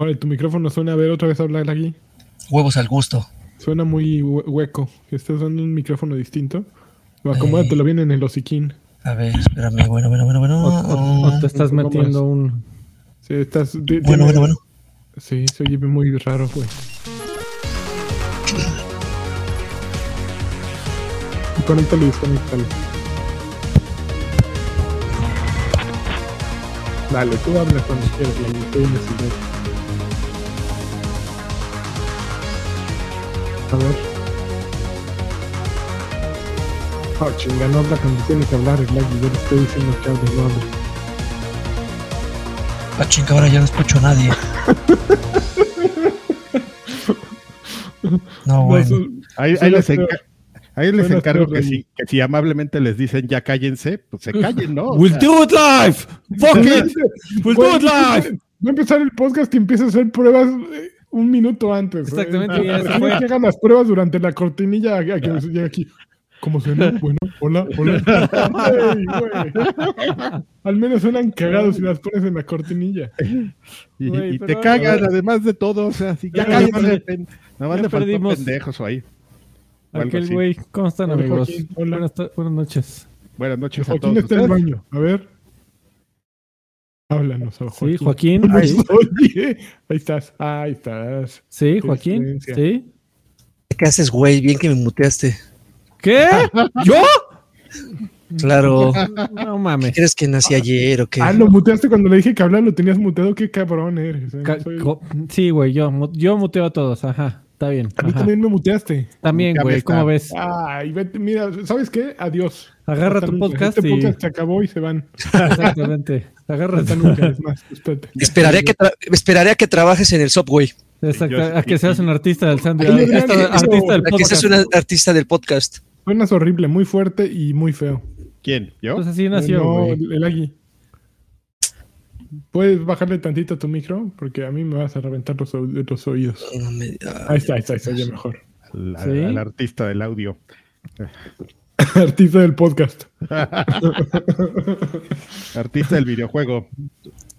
Vale, tu micrófono suena, a ver otra vez hablar aquí. Huevos al gusto. Suena muy hue- hueco. Estás usando un micrófono distinto. Acomódatelo bien en el hociquín. A ver, espérame. Bueno, bueno, bueno, bueno. O, o- o te estás metiendo un. Sí, estás, Bueno, tiene- bueno, bueno. Sí, se oye muy raro, güey. Conéctalo y desconéctalo. Dale, tú hablas cuando quieras, la estoy A ver. Oh, chinga, no habla cuando tiene que hablar, el Lagui. Yo le estoy diciendo que hable, no hable. Ah, chinga, ahora ya no escucho a nadie. No, No, bueno. Ahí, ahí les, feo. enca- ahí les Suena encargo que si, que si amablemente les dicen ya cállense, pues se callen, ¿no? O We'll sea, do it live! Fuck it! We'll do it live! Va a empezar el podcast y empieza a hacer pruebas eh, un minuto antes. ¿eh? Exactamente, ya se Quiero fue. que hagan las pruebas durante la cortinilla a, a que llegue aquí. ¿Cómo suena? Bueno, hola, hola. Ey, güey. Al menos suenan cagados si las pones en la cortinilla. y, Güey, y te cagan además de todo, o sea, si ya pen- nada más le faltó perdimos. pendejos ahí. Aquel güey, ¿cómo están, Hola, amigos? Joaquín, hola. Buenas, buenas noches. Buenas noches a Joaquín todos. está en el baño. A ver. Háblanos, a Sí, Joaquín. Sí, Oye, ahí estás, ahí estás. sí, Joaquín. Sí. ¿Qué haces, güey? Bien que me muteaste. ¿Qué? ¿Yo? Claro. No mames. ¿Crees que nací ayer o qué? Ah, lo muteaste cuando le dije que hablar, lo tenías muteado. Qué cabrón eres. eh. Soy- Sí, güey, yo, yo muteo a todos. Ajá, está bien. A mí ajá. también me muteaste. También, güey, ¿cómo ves? Ay, vete, mira, ¿sabes qué? Adiós. Agarra Hasta tu podcast Este y... podcast se acabó y se van. Exactamente. Agarra tu más. Esperaré a que, tra- esperaré a que trabajes en el Subway. Exacto, Yo- a que seas un artista del Adrián, artista, del A que seas podcast. un artista del podcast. Suenas horrible, muy fuerte y muy feo. ¿Quién? ¿Yo? Pues así nació, no, güey. el, el Agui. ¿Puedes bajarle tantito a tu micro? Porque a mí me vas a reventar los, los oídos. No me- Ahí está, ahí está, ahí está, ya mejor. Al artista del audio. Artista del podcast. Artista del videojuego.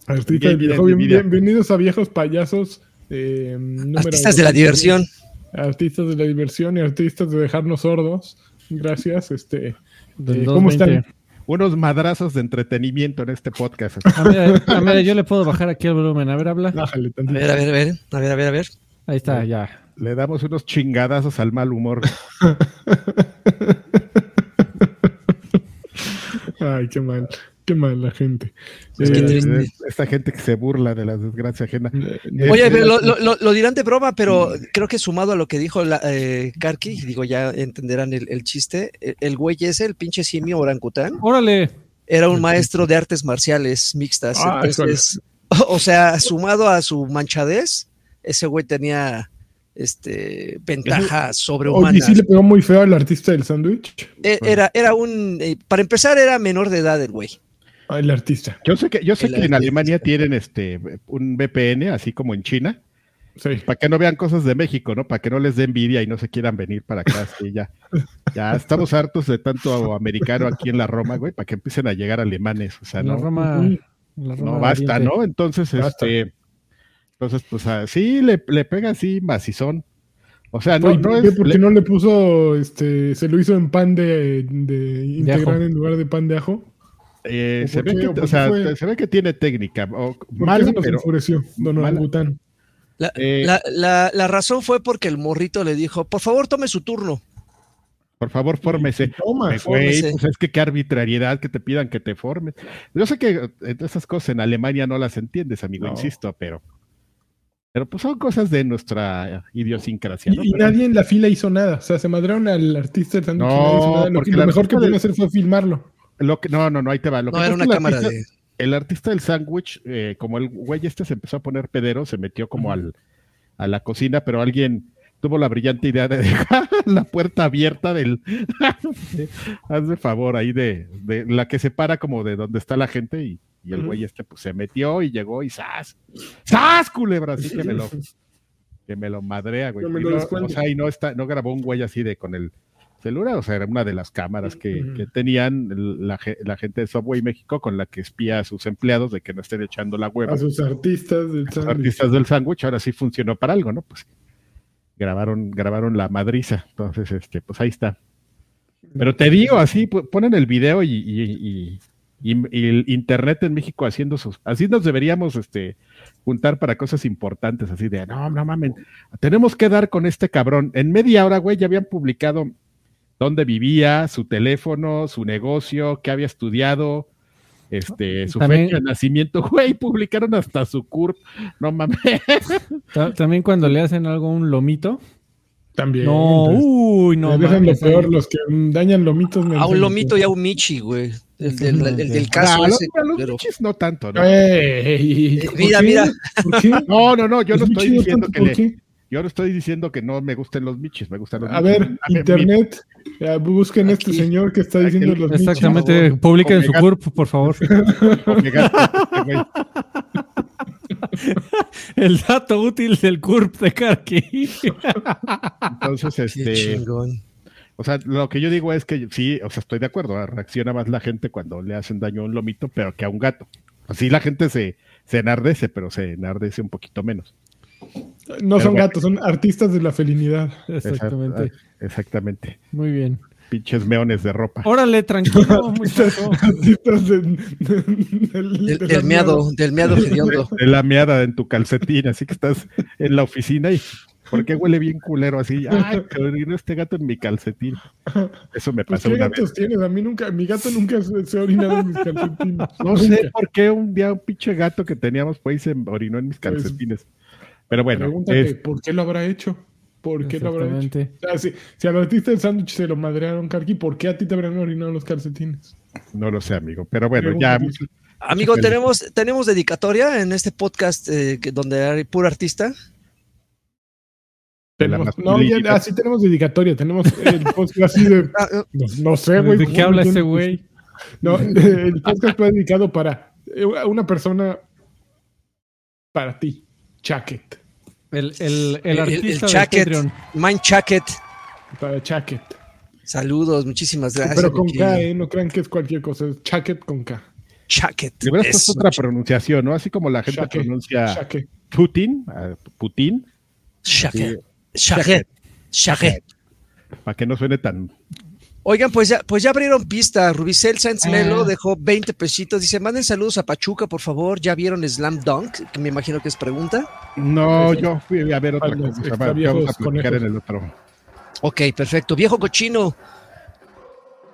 Artista Bien, del videojuego. bien, Bienvenidos a Viejos Payasos. eh, Artistas de la 200. diversión. Artistas de la diversión y artistas de dejarnos sordos. Gracias. Este, eh, ¿Cómo 220. están? Unos madrazos de entretenimiento en este podcast. A ver, a ver, yo le puedo bajar aquí el volumen. A ver, habla. Bájale A ver, a ver, a ver. A ver, a ver, a ver. Ahí está, ya. Le damos unos chingadazos al mal humor. Ay, qué mal. Qué mal la gente. Es que Eh, triste. Eh, Esta gente que se burla de la desgracia ajena. eh, Oye, Eh, pero lo, lo- lo- lo dirán de broma, pero creo que sumado a lo que dijo la, eh, Karki, digo, ya entenderán el, el chiste. El, el güey ese, el pinche simio orangután, Órale. era un maestro de artes marciales mixtas. Ah, Entonces, o sea, sumado a su manchadez, ese güey tenía este ventaja sobrehumana. Oye, sí le pegó muy feo al artista del sándwich. E- Era, era un, eh, para empezar, era menor de edad el güey. Ah, El artista. Yo sé que, yo sé El que en. Alemania tienen este un VPN, así como en China, Sí. para que no vean cosas de México, ¿no? Para que no les dé envidia y no se quieran venir para acá. sí, ya, ya estamos hartos de tanto americano aquí en la Roma, güey, para que empiecen a llegar alemanes. O sea, La no, Roma. Ujú. la Roma no basta, Oriente. ¿no? Entonces, Basta. este, entonces, pues ah, sí, le, le pega así macizón. O sea, no, no ¿por qué? es. Porque le- no le puso, este, se lo hizo en pan de, de integral en lugar de pan de ajo. Eh, ¿O se, ve que, ¿O por o qué sea, fue? se ve que tiene técnica. O, ¿Por qué mal, se nos pero. enfureció, don. Orangután? La, Eh, la- la- la razón fue porque el morrito le dijo, por favor, tome su turno. Por favor, fórmese. Toma, Güey, fórmese. pues es que qué arbitrariedad que te pidan que te formes. Yo sé que eh, esas cosas en Alemania no las entiendes, amigo, No. insisto, pero. Pero pues son cosas de nuestra idiosincrasia. ¿no? Y, y Pero- nadie en la fila hizo nada. O sea, se madrearon al artista del sándwich y No, nadie hizo nada. Lo, que- mejor que pudieron del- hacer fue filmarlo. Lo que, no, no, no, ahí te va. Lo No que era pasa una es que el cámara artista- de... El artista del sándwich, eh, como el güey este se empezó a poner pedero, se metió como al, a la cocina, pero alguien tuvo la brillante idea de dejar la puerta abierta del. Hazme favor ahí de, de la que separa como de donde está la gente y, y el güey este pues se metió y llegó y ¡zas! ¡zas, culebra! Así que me lo, que me lo madrea, güey. Me Y no, descuente. o sea, y no está, no grabó un güey así de con el celular, o sea, era una de las cámaras que, tenían la, ge- la gente de Subway México con la que espía a sus empleados de que no estén echando la hueva. A sus artistas del sándwich. artistas del sándwich, ahora sí funcionó para algo, ¿no? Pues grabaron, grabaron la madriza, entonces, este, pues ahí está. Pero te digo, así ponen el video y, y- y- y- y el internet en México haciendo sus, así nos deberíamos, este, juntar para cosas importantes, así de, no, no mamen, tenemos que dar con este cabrón. En media hora, güey, ya habían publicado dónde vivía, su teléfono, su negocio, qué había estudiado, este, su También- fecha de nacimiento, güey, publicaron hasta su CURP, no mames. Ta- También cuando le hacen algo a un lomito. También. No, uy, no. me dejan lo mames, peor, los que dañan lomitos. me A un lomito lo y a un Michi, güey. El del, el del caso Ah, ese. los, los pero- bichis no tanto, ¿no? Ey, Eh, ¿por mira, qué? mira. ¿Por qué? No, no, no, yo no ¿Es estoy diciendo tanto? que ¿Por le- qué? Yo no estoy diciendo que no me gusten los michis, me gustan los A michis. ver, internet, busquen este señor que está diciendo los michis. Exactamente, publiquen su. CURP, por favor. Este. El dato útil del CURP de Karki. Entonces, Qué este, chingón. o sea, lo que yo digo es que sí, o sea, estoy de acuerdo, ¿eh? reacciona más la gente cuando le hacen daño a un lomito, pero que a un gato. Así la gente se, se enardece, pero se enardece un poquito menos. No son bueno. gatos, son artistas de la felinidad. Exactamente. Exact- Exactamente. Muy bien. Pinches meones de ropa. Órale, tranquilo, muchacho. Artistas de- de- del, Del, de del la meado, del meado hediondo. De la meada en tu calcetín, así que estás en la oficina y ¿por qué huele bien culero así? Ay, que orinó este gato en mi calcetín. Eso me Pues, pasó ¿Qué una gatos vez. tienes? A mí nunca, mi gato nunca se, se ha orinado en mis calcetines. No sé por qué un día un pinche gato que teníamos pues se orinó en mis Pues, calcetines. Pero bueno, Pregúntate, es- ¿por qué lo habrá hecho? ¿Por qué lo habrá hecho? Exactamente. O sea, si, si al artista del sándwich se lo madrearon, Karki, ¿por qué a ti te habrán orinado los calcetines? no lo sé, amigo. Pero bueno, ya. Amigo, tenemos, tenemos dedicatoria en este podcast eh, que- donde hay puro artista. Tenemos- no, ya, así tenemos dedicatoria, tenemos el podcast así de... Ah, eh, No, no sé, güey. ¿De qué habla ese güey? No, el podcast fue dedicado para eh, una persona para ti, Chacket, El, el, el El- el artista de Chacket. Patreon. Mind Chacket. para Chacket. Saludos, muchísimas gracias. Pero con. K, ¿eh? No crean que es cualquier cosa, es Chacket con K. Le hubieras puesto Eso, otra pronunciación, ¿no? Así como la gente pronuncia. Putin, ah, Putin, Chacket. Chacket. Chacket. para que no suene tan Oigan, pues ya, pues ya abrieron pista. Rubicel Sáenz Melo Ah. dejó 20 pesitos. Dice, manden saludos a Pachuca, por favor. ¿Ya vieron Slam Dunk? Que me imagino que es pregunta. No, yo fui a ver otra cosa. va, Vamos a platicar en el otro. Ok, perfecto. Viejo cochino.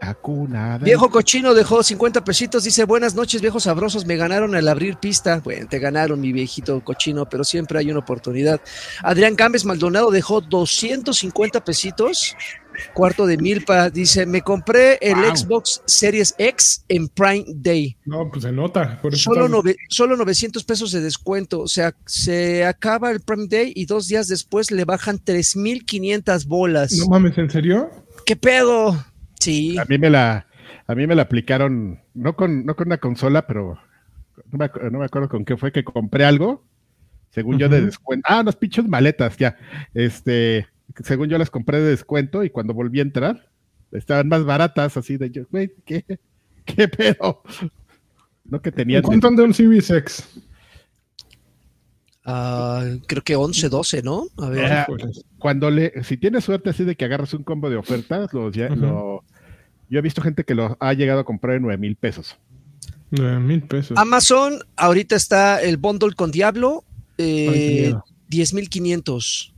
Acunada. Viejo cochino dejó 50 pesitos. Dice, buenas noches, viejos sabrosos. Me ganaron al abrir pista. Bueno, te ganaron, mi viejito cochino, pero siempre hay una oportunidad. Adrián Gámez Maldonado dejó 250 pesitos. Cuarto de milpa. Dice, me compré el Wow. Xbox Series X en Prime Day. No, pues se nota. Por eso Solo, nove- solo 900 pesos de descuento. O sea, se acaba el Prime Day y dos días después le bajan 3.500 bolas. No mames, ¿en serio? ¿Qué pedo? Sí. A mí me la, a mí me la aplicaron, no con, no con una consola, pero no me, no me acuerdo con qué fue que compré algo, según yo de descuento. Ah, unas pinches maletas, ya. Este, según yo las compré de descuento y cuando volví a entrar, estaban más baratas, así de yo, güey, ¿qué, ¿qué pedo? No que tenían. ¿Cuánto de un Series X? Uh, creo que 11, 12, ¿no? A ver. Ah, pues. Cuando le, si tienes suerte así de que agarras un combo de ofertas, los, ya, uh lo, yo he visto gente que lo ha llegado a comprar en 9 mil pesos. 9 mil pesos. Amazon, ahorita está el bundle con Diablo, eh, 10 mil 500.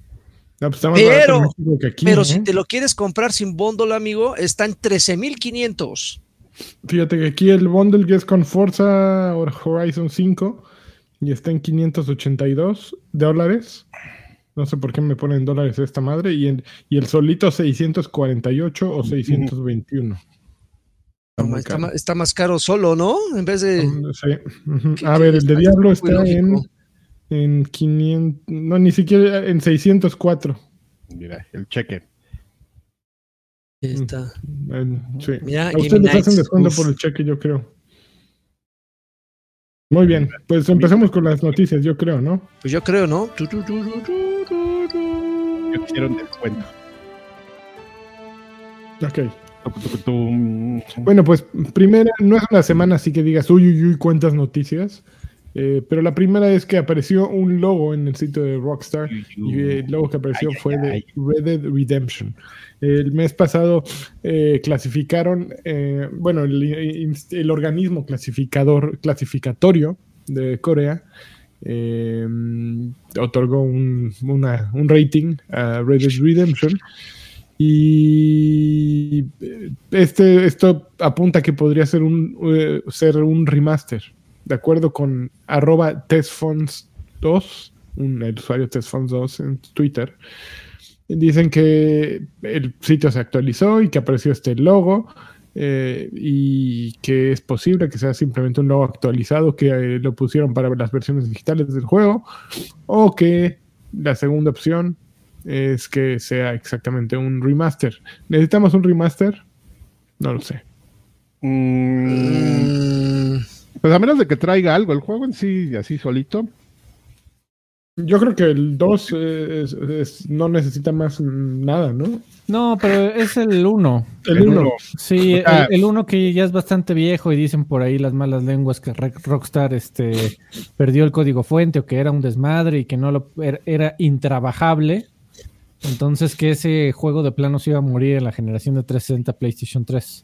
No, pues está más pero- barato en México que aquí, Pero ¿eh? si te lo quieres comprar sin bundle, amigo, está en 13.500. Fíjate que aquí el bundle que es con Forza Horizon 5 y está en 582 dólares. No sé por qué me ponen dólares esta madre. Y, en- y el solito 648 o 621. Está Está, más caro solo, ¿no? En vez de... Sí. ¿Qué- A ver, el de? Diablo está en. En 500. No, ni siquiera en 604. Mira, el cheque. Ahí está. En- sí. Mira, A ustedes les hacen descuento uf. por el cheque, yo creo. Muy bien, pues empecemos con las noticias, yo creo, ¿no? Pues yo creo, ¿no? Yo quisieron descuento. Ok. Bueno, pues primera, no es una semana así que digas, uy, uy, uy, cuántas noticias. Eh, pero la primera es que apareció un logo en el sitio de Rockstar y el logo que apareció Ay, ay, fue de ay. Red Dead Redemption. El mes pasado eh, clasificaron, eh, bueno, el, el organismo clasificador, clasificatorio de Corea otorgó un, una- un rating a Red Dead Redemption y este, esto apunta que podría ser un, ser un remaster, de acuerdo con arroba testfonts2, un, el usuario testfonts2 en Twitter. Dicen que el sitio se actualizó y que apareció este logo eh, y que es posible que sea simplemente un logo actualizado que eh, lo pusieron para las versiones digitales del juego o que la segunda opción es que sea exactamente un remaster. ¿Necesitamos un remaster? No lo sé. Mm, pues a menos de que traiga algo, el juego en sí, así solito. Yo creo que el 2 es- es- no necesita más nada, ¿no? No, pero es el 1. El El 1. uno. Sí, el, el uno que ya es bastante viejo y dicen por ahí las malas lenguas que Rockstar este, perdió el código fuente o que era un desmadre y que no lo era, era intrabajable. Entonces que ese juego de plano se iba a morir en la generación de 360 PlayStation 3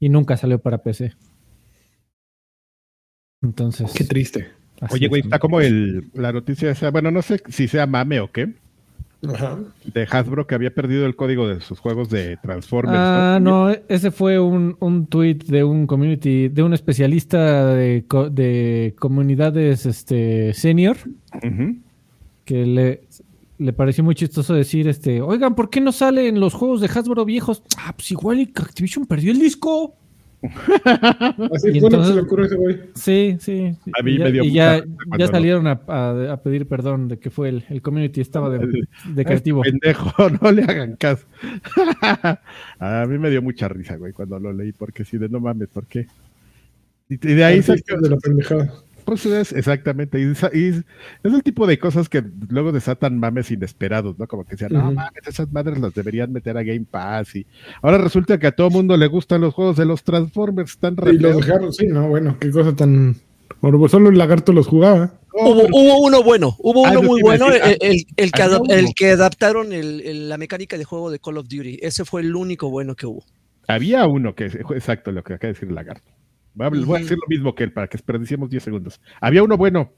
y nunca salió para PC. Entonces, Qué triste. Oye, güey, está como el, la noticia esa, bueno, no sé si sea mame o qué, Ajá. de Hasbro que había perdido el código de sus juegos de Transformers. Ah, no, ese fue un, un tweet de un community, de un especialista de, de comunidades este, senior, que le, le pareció muy chistoso decir, este, oigan, ¿por qué no salen los juegos de Hasbro viejos? Ah, pues igual Activision perdió el disco. Así Y fue lo que entonces- se le ocurrió a ese güey. Sí, sí. A mí y ya, me dio y ya, salieron a, a- a pedir perdón de que fue el, el community estaba de, de creativo. Pendejo, no le hagan caso. a mí me dio mucha risa, güey, cuando lo leí, porque sí, de no mames, ¿por qué? Y, y de ahí salió- de la pendejada. Pues es exactamente, y, es el tipo de cosas que luego desatan mames inesperados, ¿no? Como que decían, no mames, esas madres las deberían meter a Game Pass y ahora resulta que a todo mundo le gustan los juegos de los Transformers, están re Y lo feos. dejaron, sí, no, bueno, qué cosa tan. Bueno, solo el lagarto los jugaba. No, Hubo, pero- hubo uno bueno, hubo Ah, uno muy bueno, decir, el, el- el que, adap- uno. el que adaptaron el- el- la mecánica de juego de Call of Duty. Ese fue el único bueno que hubo. Había uno que, exacto lo que acaba de decir Lagarto. Voy a, voy a decir lo mismo que él para que desperdiciemos 10 segundos. Había uno bueno,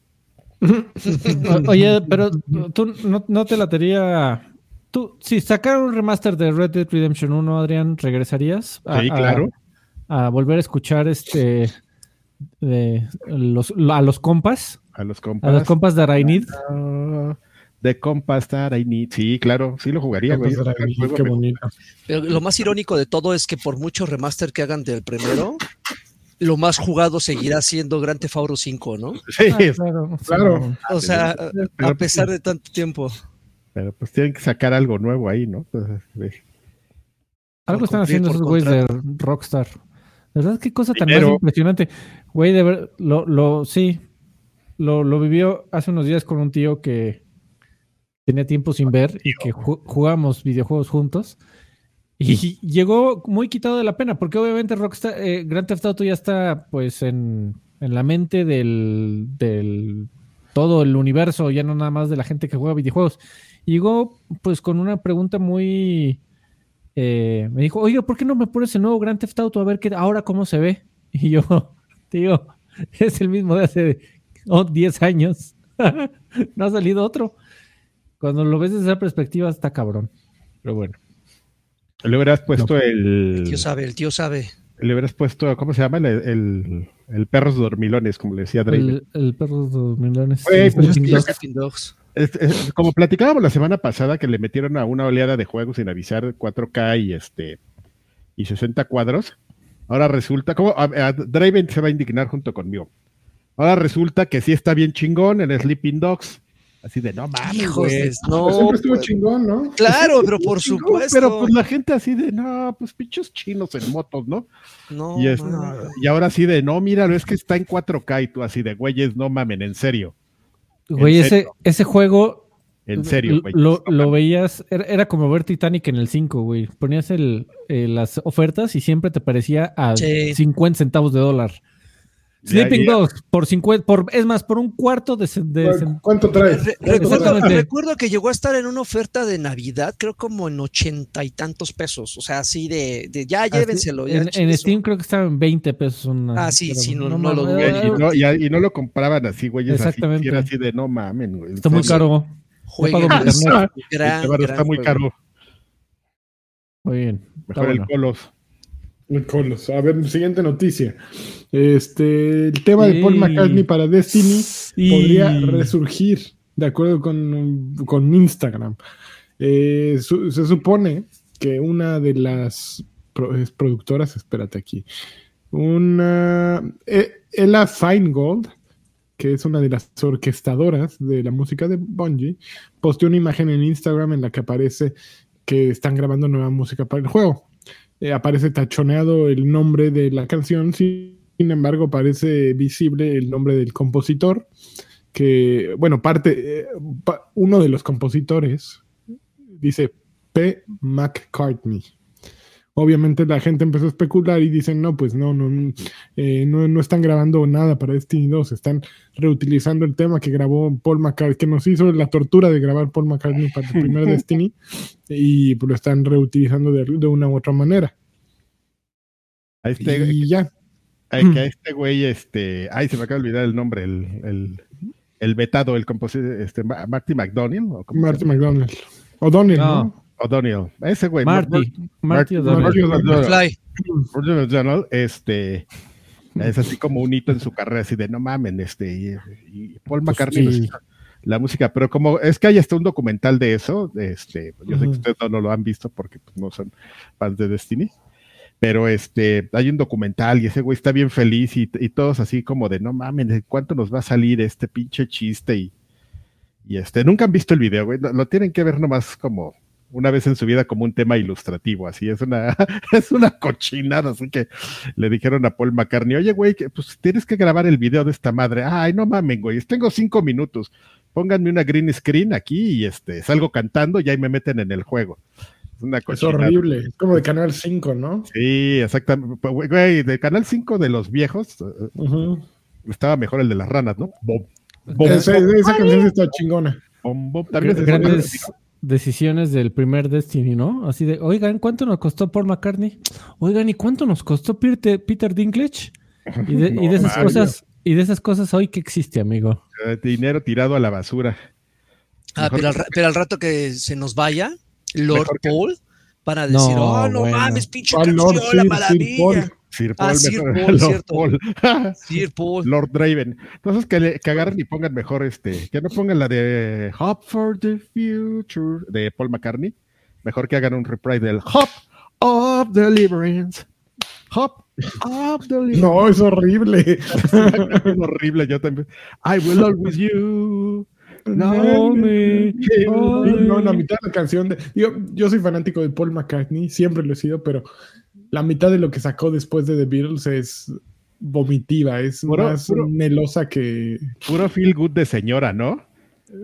Oye, pero tú no, no te latería. Tú, si sacaran un remaster de Red Dead Redemption 1, Adrián, ¿regresarías? a- sí, a- claro. A, volver a escuchar este. de los, a los compas. A los A compas. los compas de Arainid. Ah, de compas that I need. Sí, claro, sí lo jugaría, güey. Qué bonito. Pero lo más irónico de todo es que por mucho remaster que hagan del primero, lo más jugado seguirá siendo Grand Theft Auto 5, ¿no? Sí, Ah, claro. Claro. O sea, Pero- a pesar de tanto tiempo. pero pues tienen que sacar algo nuevo ahí, ¿no? Entonces, sí. Algo están haciendo esos güeyes de Rockstar. De verdad, qué cosa tan más impresionante. Güey, de ver, lo, lo, sí, lo, lo vivió hace unos días con un tío que tenía tiempo sin ver y que ju- jugamos videojuegos juntos. Y llegó muy quitado de la pena, porque obviamente Rockstar, eh, Grand Theft Auto ya está pues en, en la mente del, del todo el universo, ya no nada más de la gente que juega videojuegos. Y llegó pues con una pregunta muy... eh, me dijo, oiga, ¿por qué no me pones el nuevo Grand Theft Auto a ver qué, ahora cómo se ve? Y yo, tío, es el mismo de hace oh, 10 años. no ha salido otro. Cuando lo ves desde esa perspectiva está cabrón. Pero bueno. Le hubieras puesto El el. tío sabe, el tío sabe. Le hubieras puesto, ¿cómo se llama? El, el, el perros dormilones, como le decía Draven. El, el perro de los millones. Güey, pues es Dogs. Sleeping Dogs. Es- es- como platicábamos la semana pasada que le metieron a una oleada de juegos sin avisar 4K y este y 60 cuadros. Ahora resulta, como a, a- Draven se va a indignar junto conmigo. Ahora resulta que sí está bien chingón en Sleeping Dogs. Así de no mames, güey. No, siempre estuvo pues, chingón, ¿no? claro, pero por Chingón, supuesto. Pero pues la gente así de no, pues pinchos chinos en motos, ¿no? no, y, es- y ahora así de no, míralo, es que está en 4K y tú así de güeyes, no mamen, en serio. Güey, ¿En ese, serio? ese juego En serio, güey. Lo, lo veías, era, era como ver Titanic en el 5, güey. Ponías el, eh, las ofertas y siempre te parecía a Sí. 50 centavos de dólar. Sleeping ya. Dogs, por 50, por, es más, por un cuarto de, ¿Cuánto trae? Re- ¿Cuánto recuerdo, recuerdo que llegó a estar en una oferta de Navidad, creo como en ochenta y tantos pesos. O sea, así de, de ya llévenselo. ya, en, en Steam creo que estaba en 20 pesos. una- Ah, sí, sí, no- no lo y, no, y, no lo compraban así, güey. Exactamente. Así, era así de no mamen, güey. Está muy caro. Un gran, Este gran está muy caro. Muy bien. está Mejor bueno. el Colos. Colos. A ver, siguiente noticia. Este, el tema de Paul. McCartney para Destiny podría resurgir, de acuerdo con, con Instagram. Eh, su- se supone que una de las productoras, espérate aquí, una eh, Ella Feingold, que es una de las orquestadoras de la música de Bungie, posteó una imagen en Instagram en la que aparece que están grabando nueva música para el juego. Eh, aparece tachoneado el nombre de la canción, sin embargo aparece visible el nombre del compositor, que, bueno, parte, eh, uno de los compositores dice P. McCartney. Obviamente la gente empezó a especular y dicen, no, pues no, no, no, eh, no, no están grabando nada para Destiny 2, están reutilizando el tema que grabó Paul McCartney, que nos hizo la tortura de grabar Paul McCartney para el primer Destiny, y pues, lo están reutilizando de, de una u otra manera. A este, y ya. ay, que a este güey, este. Ay, se me acaba de olvidar el nombre. El, el, el vetado, el compositor, este, Ma- Marty McDonnell. ¿o Marty? McDonald. O'Donnell, ¿no? No. O'Donnell. Ese güey. Marty. Marty Marty O'Donnell. Este. Es así como un hito en su carrera, así de no mamen, este. Y, y Paul Pues McCartney nos sí. hizo la música, pero como es que hay hasta un documental de eso, este, yo sé que ustedes no, no lo han visto porque pues, no son fans de Destiny, pero este, hay un documental y ese güey está bien feliz y, y todos así como de no mames, ¿de ¿cuánto nos va a salir este pinche chiste? Y, y este, nunca han visto el video, güey, lo, lo tienen que ver nomás como una vez en su vida como un tema ilustrativo, así es una, es una cochinada, así que le dijeron a Paul McCartney, oye, güey, pues tienes que grabar el video de esta madre, ay, no mamen, güey, tengo cinco minutos, pónganme una green screen aquí y este, salgo cantando y ahí me meten en el juego. Es una Es horrible. Es como de Canal 5, ¿no? Sí, exactamente. Pues, Güey, del Canal 5 de los viejos, eh, estaba mejor el de las ranas, ¿no? Bom, Esa, esa canción está chingona. bom. También Grandes decisiones del primer Destiny, ¿no? Así de, oigan, ¿cuánto nos costó Paul McCartney? Oigan, ¿y cuánto nos costó Peter, Peter Dinklage? Y de, y de esas cosas, y de esas cosas hoy que existe, amigo. Eh, dinero tirado a la basura. Ah, pero al, que- ra- pero al rato que se nos vaya, Lord que- Paul, para decir, No, oh, no bueno. mames, pinche canción, Lord la Sir, Sir maravilla. Paul. Sir Ah, Paul, Sir Paul, Lord cierto. Paul. Sir Paul. Lord Draven. Entonces que, le, que agarren y pongan mejor este, que no pongan la de Hop for the Future de Paul McCartney. Mejor que hagan un reprise del Hop of Deliverance. Hop of Deliverance. No, es horrible. es horrible, yo también. I will always you. No, me- no, la mitad de la canción de. Yo, yo soy fanático de Paul McCartney, siempre lo he sido, pero la mitad de lo que sacó después de The Beatles es vomitiva, es Puro- más puro- melosa que. Puro feel good de señora, ¿no?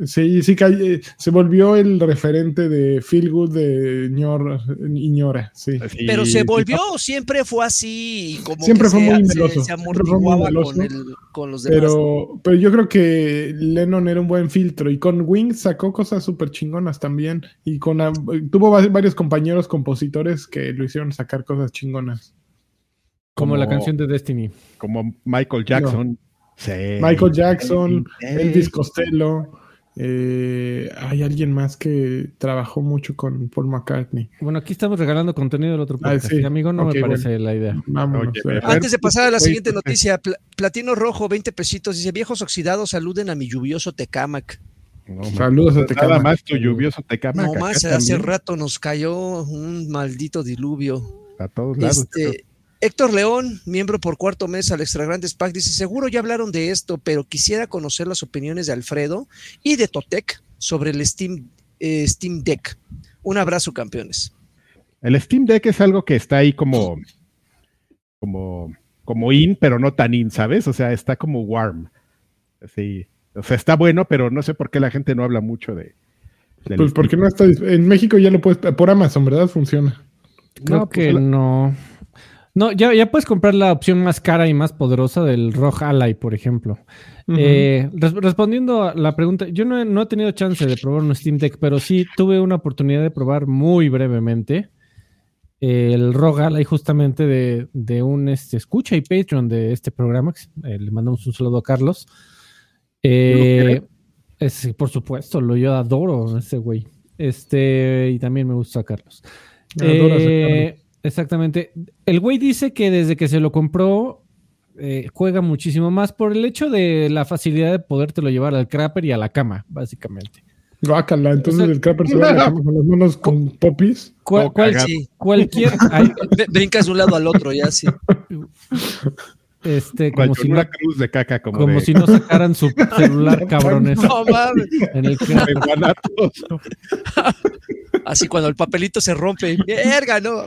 Sí, sí, eh, se volvió el referente de Feel Good de ñor, Iñora, sí. Pero se volvió, o siempre fue así, como Siempre que fue se, muy meloso, se siempre fue muy amortiguaba meloso, con, el, con los demás. Pero, pero yo creo que Lennon era un buen filtro y con Wings sacó cosas súper chingonas también y con tuvo va- varios compañeros compositores que lo hicieron sacar cosas chingonas. Como, la canción de Destiny. Como Michael Jackson. Sí. Michael Jackson. Elvis Costello, eh, hay alguien más que trabajó mucho con Paul McCartney. Bueno, aquí estamos regalando contenido del otro Ah, podcast. sí. Amigo, no me parece la idea. Vámonos. Oye, eh. Antes de pasar a la siguiente pues, noticia, Pla- Platino Rojo, 20 pesitos, dice, viejos oxidados, saluden a mi lluvioso Tecamac. No. Saludos a Nada Tecamac. más tu lluvioso te cama. No más, hace rato nos cayó un maldito diluvio. A todos lados. Este, Héctor León, miembro por cuarto mes al Extra Grandes Pack, dice: Seguro ya hablaron de esto, pero quisiera conocer las opiniones de Alfredo y de Totec sobre el Steam, eh, Steam Deck. Un abrazo, campeones. El Steam Deck es algo que está ahí como, como, como in, pero no tan in, ¿sabes? O sea, está como warm. Sí. O sea, está bueno, pero no sé por qué la gente no habla mucho de, Pues porque no está. En México ya lo puedes. Por Amazon, ¿verdad? Funciona. Creo No, pues, que la- no. No, ya, ya puedes comprar la opción más cara y más poderosa del ROG Ally, por ejemplo. Eh, res- respondiendo a la pregunta, yo no he, no he tenido chance de probar un Steam Deck, pero sí tuve una oportunidad de probar muy brevemente eh, el ROG Ally justamente de, de un este, escucha y Patreon de este programa. eh, le mandamos un saludo a Carlos. Eh, es, por supuesto, lo yo adoro ese güey. Este, y también me gusta a Carlos. Adoras Eh, exactamente. El güey dice que desde que se lo compró eh, juega muchísimo más por el hecho de la facilidad de podértelo llevar al crapper y a la cama, básicamente. Guácala, entonces O sea- el Crapper se va a la cama con las manos con popis. Cual- Todo cual- cagado. Sí, cualquier ay, brincas de un lado al otro, ya sí. este como si no, una cruz de caca como, como de, si no sacaran su celular cabrones No mames. en el de crapper. Guanatos. Así cuando el papelito se rompe. Verga, no.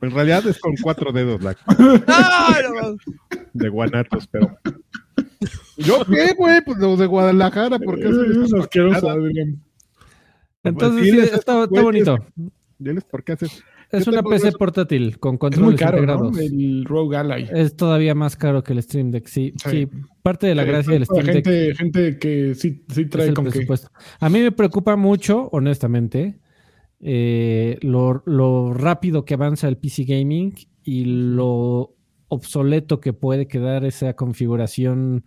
En realidad es con cuatro dedos la no de Guanatos, pero. ¿Yo qué, güey? Pues los de Guadalajara, porque Es asqueroso. Entonces Diles sí, está, bonito. Diles por qué haces. Es una PC portátil con Es muy controles caro, integrados. ¿no? El Rogue Ally. Es todavía más caro que el Stream Deck, sí. Sí. Sí, parte de la gracia del Steam Deck gente, gente que sí, sí es trae con que. presupuesto. A mí me preocupa mucho, honestamente, eh, lo, lo rápido que avanza el PC Gaming y lo obsoleto que puede quedar esa configuración.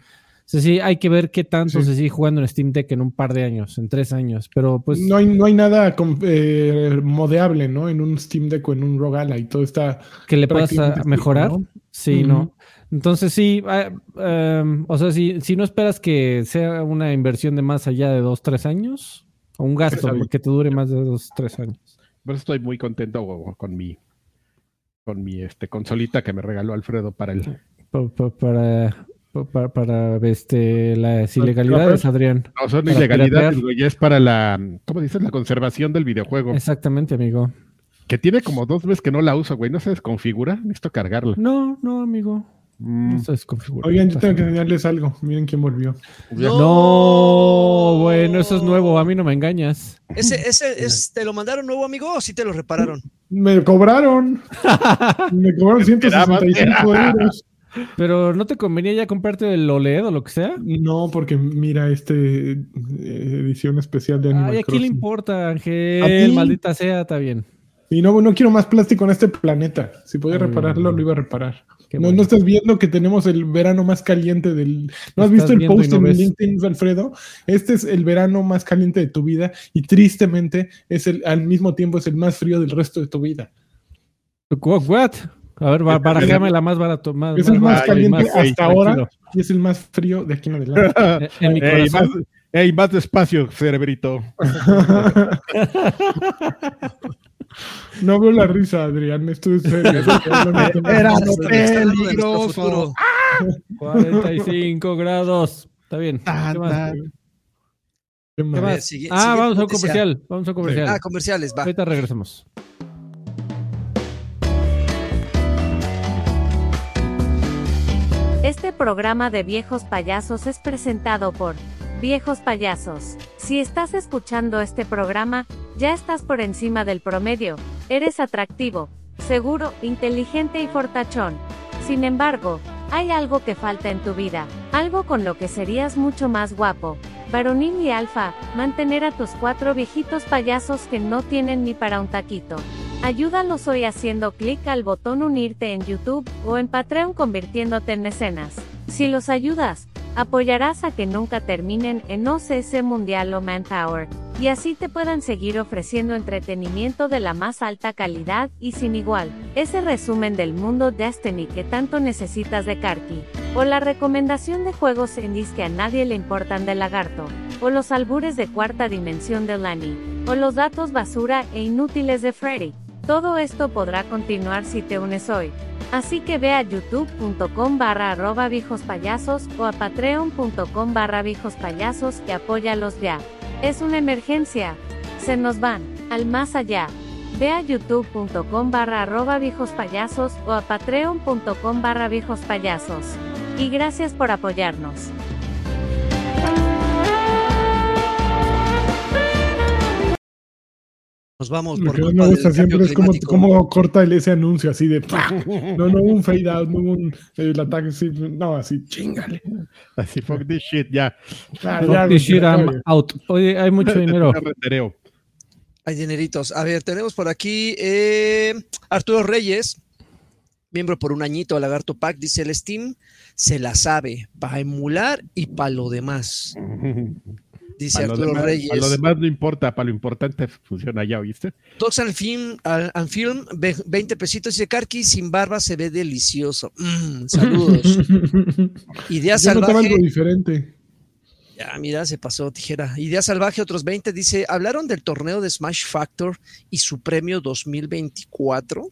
Sea, sí, hay que ver qué tanto Sí. se sigue jugando en Steam Deck en un par de años, en tres años. Pero pues No hay, no hay nada com- eh, modeable, ¿no? En un Steam Deck o en un Rogue Ally. Todo está. que le puedas ah, mejorar. ¿no? Sí, no. Entonces sí, ah, em, o sea, si, si no esperas que sea una inversión de más allá de dos, tres años, o un gasto que te dure más de dos, tres años. Por eso estoy muy contento con mi con mi este consolita que me regaló Alfredo para el Pa- pa- para, pa- pa- para, este, las ilegalidades, Adrián. no son Para ilegalidades, piratear. güey, es para la ¿cómo dices? la conservación del videojuego. Exactamente, amigo. Que tiene como dos meses que no la uso, güey. No se desconfigura. Necesito cargarla. No, no, amigo. Mm, No se desconfigura. Oigan, yo tengo que enseñarles algo. Miren quién volvió. No, bueno, eso es nuevo. A mí no me engañas. ¿Ese, ese es, ¿Te lo mandaron nuevo, amigo, o sí te lo repararon? Me cobraron. Me cobraron 165 euros. Pero ¿no te convenía ya comprarte el OLED o lo que sea? No, porque mira, este eh, edición especial de Animal Ay, ¿a quién le importa, ¿A Ángel? Maldita sea, está bien. Y no, no quiero más plástico en este planeta. Si podía Mm. repararlo, lo iba a reparar. Qué no, bueno. no estás viendo que tenemos el verano más caliente del. ¿No has visto el post no en ves. LinkedIn, Alfredo? Este es el verano más caliente de tu vida y tristemente es el, al mismo tiempo es el más frío del resto de tu vida. What? A ver, ba- barajame la más barato. Más, Es el más caliente más- hasta tranquilo. ahora y es el más frío de aquí en adelante. En mi ey, más, ey, más despacio, cerebrito. no veo la risa, Adrián. Esto es serio. Era peligroso. futuro. 45 grados. Está bien. Tan, ¿Qué más? ah, vamos a un comercial. Vamos a un comercial. Ah, comerciales, va. Ahorita regresamos. Programa de viejos payasos es presentado por Viejos Payasos. Si estás escuchando este programa, ya estás por encima del promedio. Eres atractivo, seguro, inteligente y fortachón. Sin embargo, hay algo que falta en tu vida, algo con lo que serías mucho más guapo. Varonil y alfa, mantener a tus cuatro viejitos payasos que no tienen ni para un taquito. Ayúdalos hoy haciendo clic al botón unirte en YouTube o en Patreon convirtiéndote en mecenas. Si los ayudas, apoyarás a que nunca terminen en OCS Mundial o Manpower, y así te puedan seguir ofreciendo entretenimiento de la más alta calidad y sin igual. Ese resumen del mundo Destiny que tanto necesitas de Karki, o la recomendación de juegos indies que a nadie le importan de Lagarto, o los albures de cuarta dimensión de Lani, o los datos basura e inútiles de Freddy. Todo esto podrá continuar si te unes hoy. Así que ve a youtube.com barra arroba payasos o a patreon.com barra payasos y apóyalos ya. Es una emergencia. Se nos van, al más allá. Ve a youtube.com barra arroba payasos o a patreon.com barra payasos. Y gracias por apoyarnos. Nos vamos Lo por que culpa me del gusta siempre es cómo, cómo corta el ese anuncio así de no, no un fade out, no un el ataque así, no, así, chingale. Así, fuck this shit, ya. Ah, Fuck ya, this shit, I'm out. Oye, hay mucho dinero. Hay dineritos. A ver, tenemos por aquí eh, Arturo Reyes, miembro por un añito a Lagarto Pack, dice el Steam se la sabe para emular y para lo demás. Dice Para lo, Arturo demás, Reyes. para lo demás no importa, para lo importante funciona ya, ¿oíste? Docs and Film, al- and Film, ve- 20 pesitos. Dice Karki sin barba se ve delicioso. Mm, saludos. Idea Yo notaba salvaje. algo diferente. Ya, mira, se pasó tijera. Idea salvaje, otros 20. Dice: ¿hablaron del torneo de Smash Factor y su premio 2024?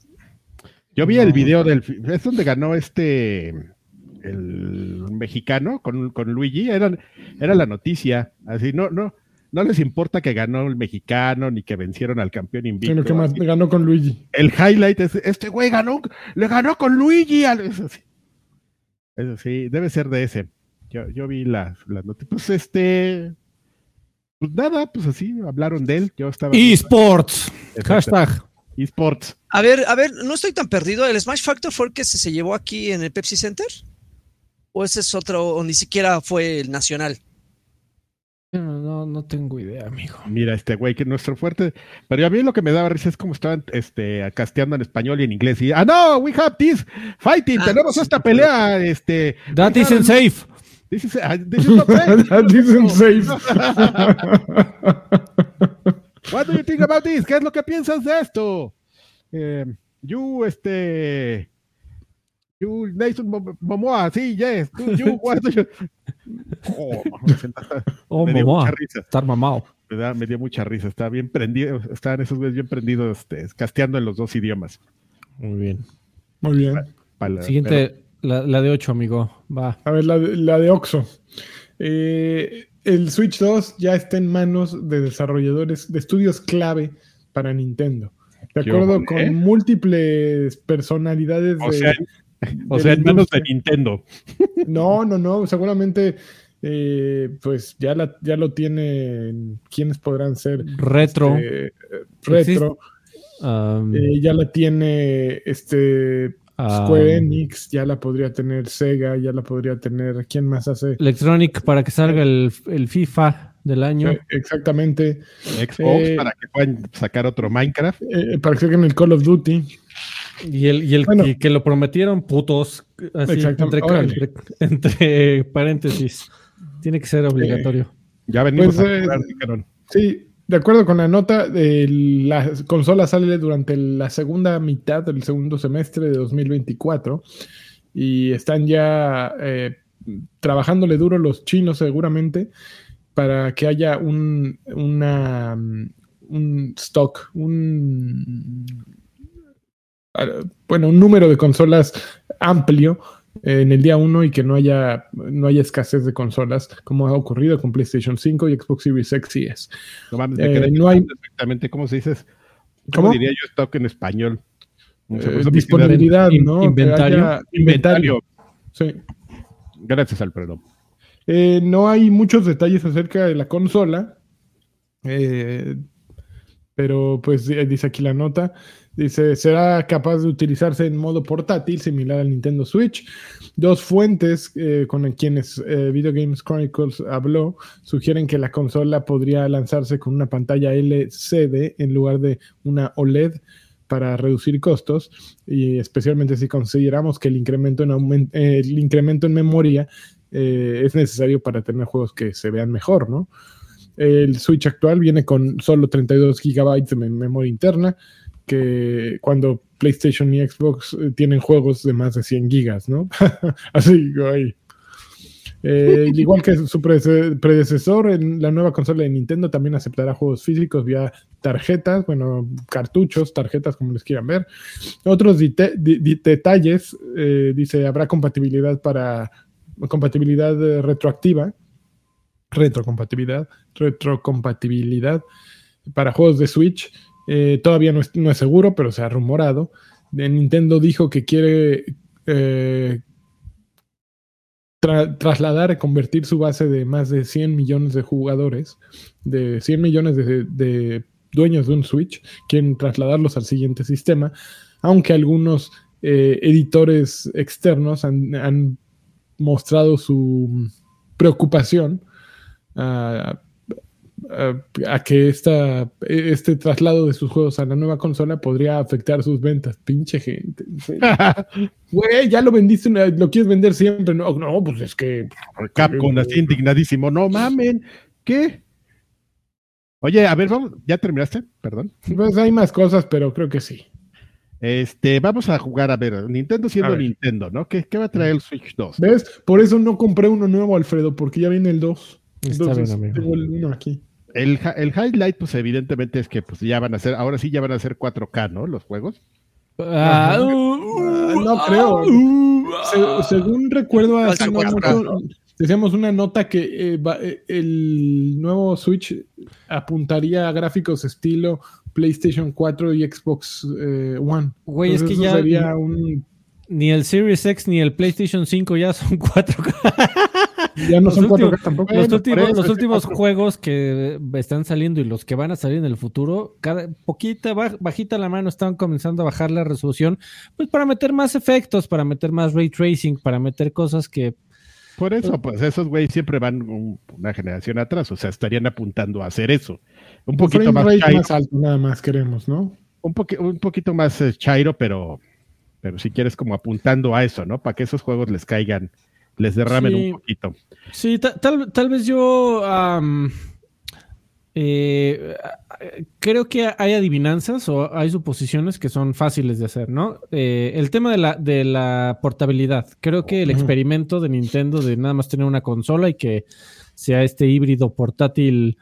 Yo vi No. el video del. Es donde ganó este. El mexicano con, con Luigi. Era, era la noticia. Así, no, no. No les importa que ganó el mexicano ni que vencieron al campeón invicto. Sino que más así. ganó con Luigi. El highlight es: este güey ganó, le ganó con Luigi. Eso sí. Eso sí, debe ser de ese. Yo, yo vi las las noticias. Pues este. Pues nada, pues así, hablaron de él. Yo estaba. eSports. Hashtag. eSports. A ver, a ver, no estoy tan perdido. ¿El Smash Factor fue el que se, se llevó aquí en el Pepsi Center? ¿O ese es otro, o ni siquiera fue el nacional? No, no, no tengo idea, amigo. Mira, este güey que es nuestro fuerte. Pero a mí lo que me daba risa es como estaban este, casteando en español y en inglés. Y, ah, no, we have this fighting. Ah, Tenemos sí, esta sí, pelea. Este, That isn't have- safe. This is, ah, this is not safe. That isn't safe. What do you think about this? ¿Qué es lo que piensas de esto? Eh, you, este. You, Nathan Mo- Momoa, sí, yes. Tú, you, what you- Oh, Oh, me dio mamá. mucha risa. Estar mamado. Me, da- me dio mucha risa. Está bien prendido. Estaban esos güeyes bien prendidos, este, casteando en los dos idiomas. Muy bien. Muy bien. Pa' la- Siguiente, la, la de 8, amigo. Va. A ver, la de, la de Oxo. Eh, el Switch 2 ya está en manos de desarrolladores de estudios clave para Nintendo. De ¿Qué acuerdo con múltiples personalidades O de. sea, O sea, en manos de. Nintendo. No, no, no. Seguramente, eh, pues ya, la, ya lo tienen. ¿Quiénes podrán ser? Retro. Eh, retro. um, Eh, ya la tiene este um, Square Enix, ya la podría tener Sega, ya la podría tener. ¿Quién más hace? Electronic para que salga el, el FIFA del año. Eh, Exactamente. Xbox Eh, para que puedan sacar otro Minecraft. Para que saquen el Call of Duty. Y el, y el Bueno. que, que lo prometieron, putos. Así, Exactamente. entre, Órale. entre- entre paréntesis. Tiene que ser obligatorio. Ya venimos Pues, a eh, jugar, dijeron. Sí, de acuerdo con la nota, eh, la consola sale durante la segunda mitad del segundo semestre de 2024 y están ya eh, trabajándole duro los chinos seguramente para que haya un, una, mm, un stock, un, bueno, un número de consolas amplio eh, en el día 1 y que no haya, no haya escasez de consolas, como ha ocurrido con PlayStation 5 y Xbox Series X y S. No mames, me eh, no hay- exactamente cómo se dice. ¿Cómo, ¿Cómo? diría yo stock en español? Eh, disponibilidad, in- ¿no? Inventario. haya inventario. Sí. Gracias, Alfredo. Eh, no hay muchos detalles acerca de la consola, eh, pero pues eh, dice aquí la nota, dice, será capaz de utilizarse en modo portátil, similar al Nintendo Switch. Dos fuentes eh, con quienes eh, Video Games Chronicles habló sugieren que la consola podría lanzarse con una pantalla LCD en lugar de una OLED para reducir costos y especialmente si consideramos que el incremento en, el incremento en memoria eh, es necesario para tener juegos que se vean mejor, ¿no? El Switch actual viene con solo 32 GB de mem- memoria interna, que cuando PlayStation y Xbox eh, tienen juegos de más de 100 gigas, ¿no? Así, güey. Eh, al igual que su predece- predecesor, en la nueva consola de Nintendo también aceptará juegos físicos vía tarjetas, bueno, cartuchos, tarjetas, como les quieran ver. Otros detalles, eh, dice, habrá compatibilidad para compatibilidad retroactiva, retrocompatibilidad, retrocompatibilidad para juegos de Switch. Eh, todavía no es, no es seguro, pero se ha rumorado. Nintendo dijo que quiere eh, tra- trasladar, convertir su base de más de 100 millones de jugadores, de 100 millones de, de dueños de un Switch quieren trasladarlos al siguiente sistema, aunque algunos eh, editores externos han, han mostrado su preocupación a, a- a que esta, este traslado de sus juegos a la nueva consola podría afectar sus ventas. Pinche gente. Güey, ya lo vendiste, lo quieres vender siempre. No, no pues es que. Capcom así indignadísimo. No mamen. ¿Qué? Oye, a ver, vamos. ¿Ya terminaste? Perdón. Pues hay más cosas, pero creo que sí. Este, vamos a jugar, a ver, Nintendo siendo ver. Nintendo, ¿no? ¿Qué, qué va a traer el Switch 2? ¿Ves? Por eso no compré uno nuevo, Alfredo, porque ya viene el 2. Está Entonces, bien, amigo. tengo el uno aquí. El, hi- el highlight, pues evidentemente es que pues ya van a ser, ahora sí ya van a ser 4K, ¿no? Los juegos. Ah, uh, no creo. Se- según recuerdo, hace no 4K, mucho, decíamos una nota que eh, va- eh, el nuevo Switch apuntaría a gráficos estilo PlayStation 4 y Xbox eh, One. Güey, es que eso ya sería un. Ni el Series X ni el PlayStation 5 ya son 4K. Ya no Los son 4K últimos- tampoco. los últimos, los últimos cuatro. juegos que están saliendo y los que van a salir en el futuro, cada poquita, baj- bajita la mano, están comenzando a bajar la resolución, pues para meter más efectos, para meter más ray tracing, para meter cosas que Por eso, pues esos güey siempre van un- una generación atrás, o sea, estarían apuntando a hacer eso. Un poquito Frame más más alto, nada más queremos, ¿no? un, poqui- un poquito más eh, chairo, pero, pero si quieres como apuntando a eso, ¿no? Para que esos juegos les caigan, les derramen Sí. un poquito. Sí, ta- tal, tal vez yo eh, creo que hay adivinanzas o hay suposiciones que son fáciles de hacer, ¿no? Eh, el tema de la, de la portabilidad. Creo que el experimento de Nintendo de nada más tener una consola y que sea este híbrido portátil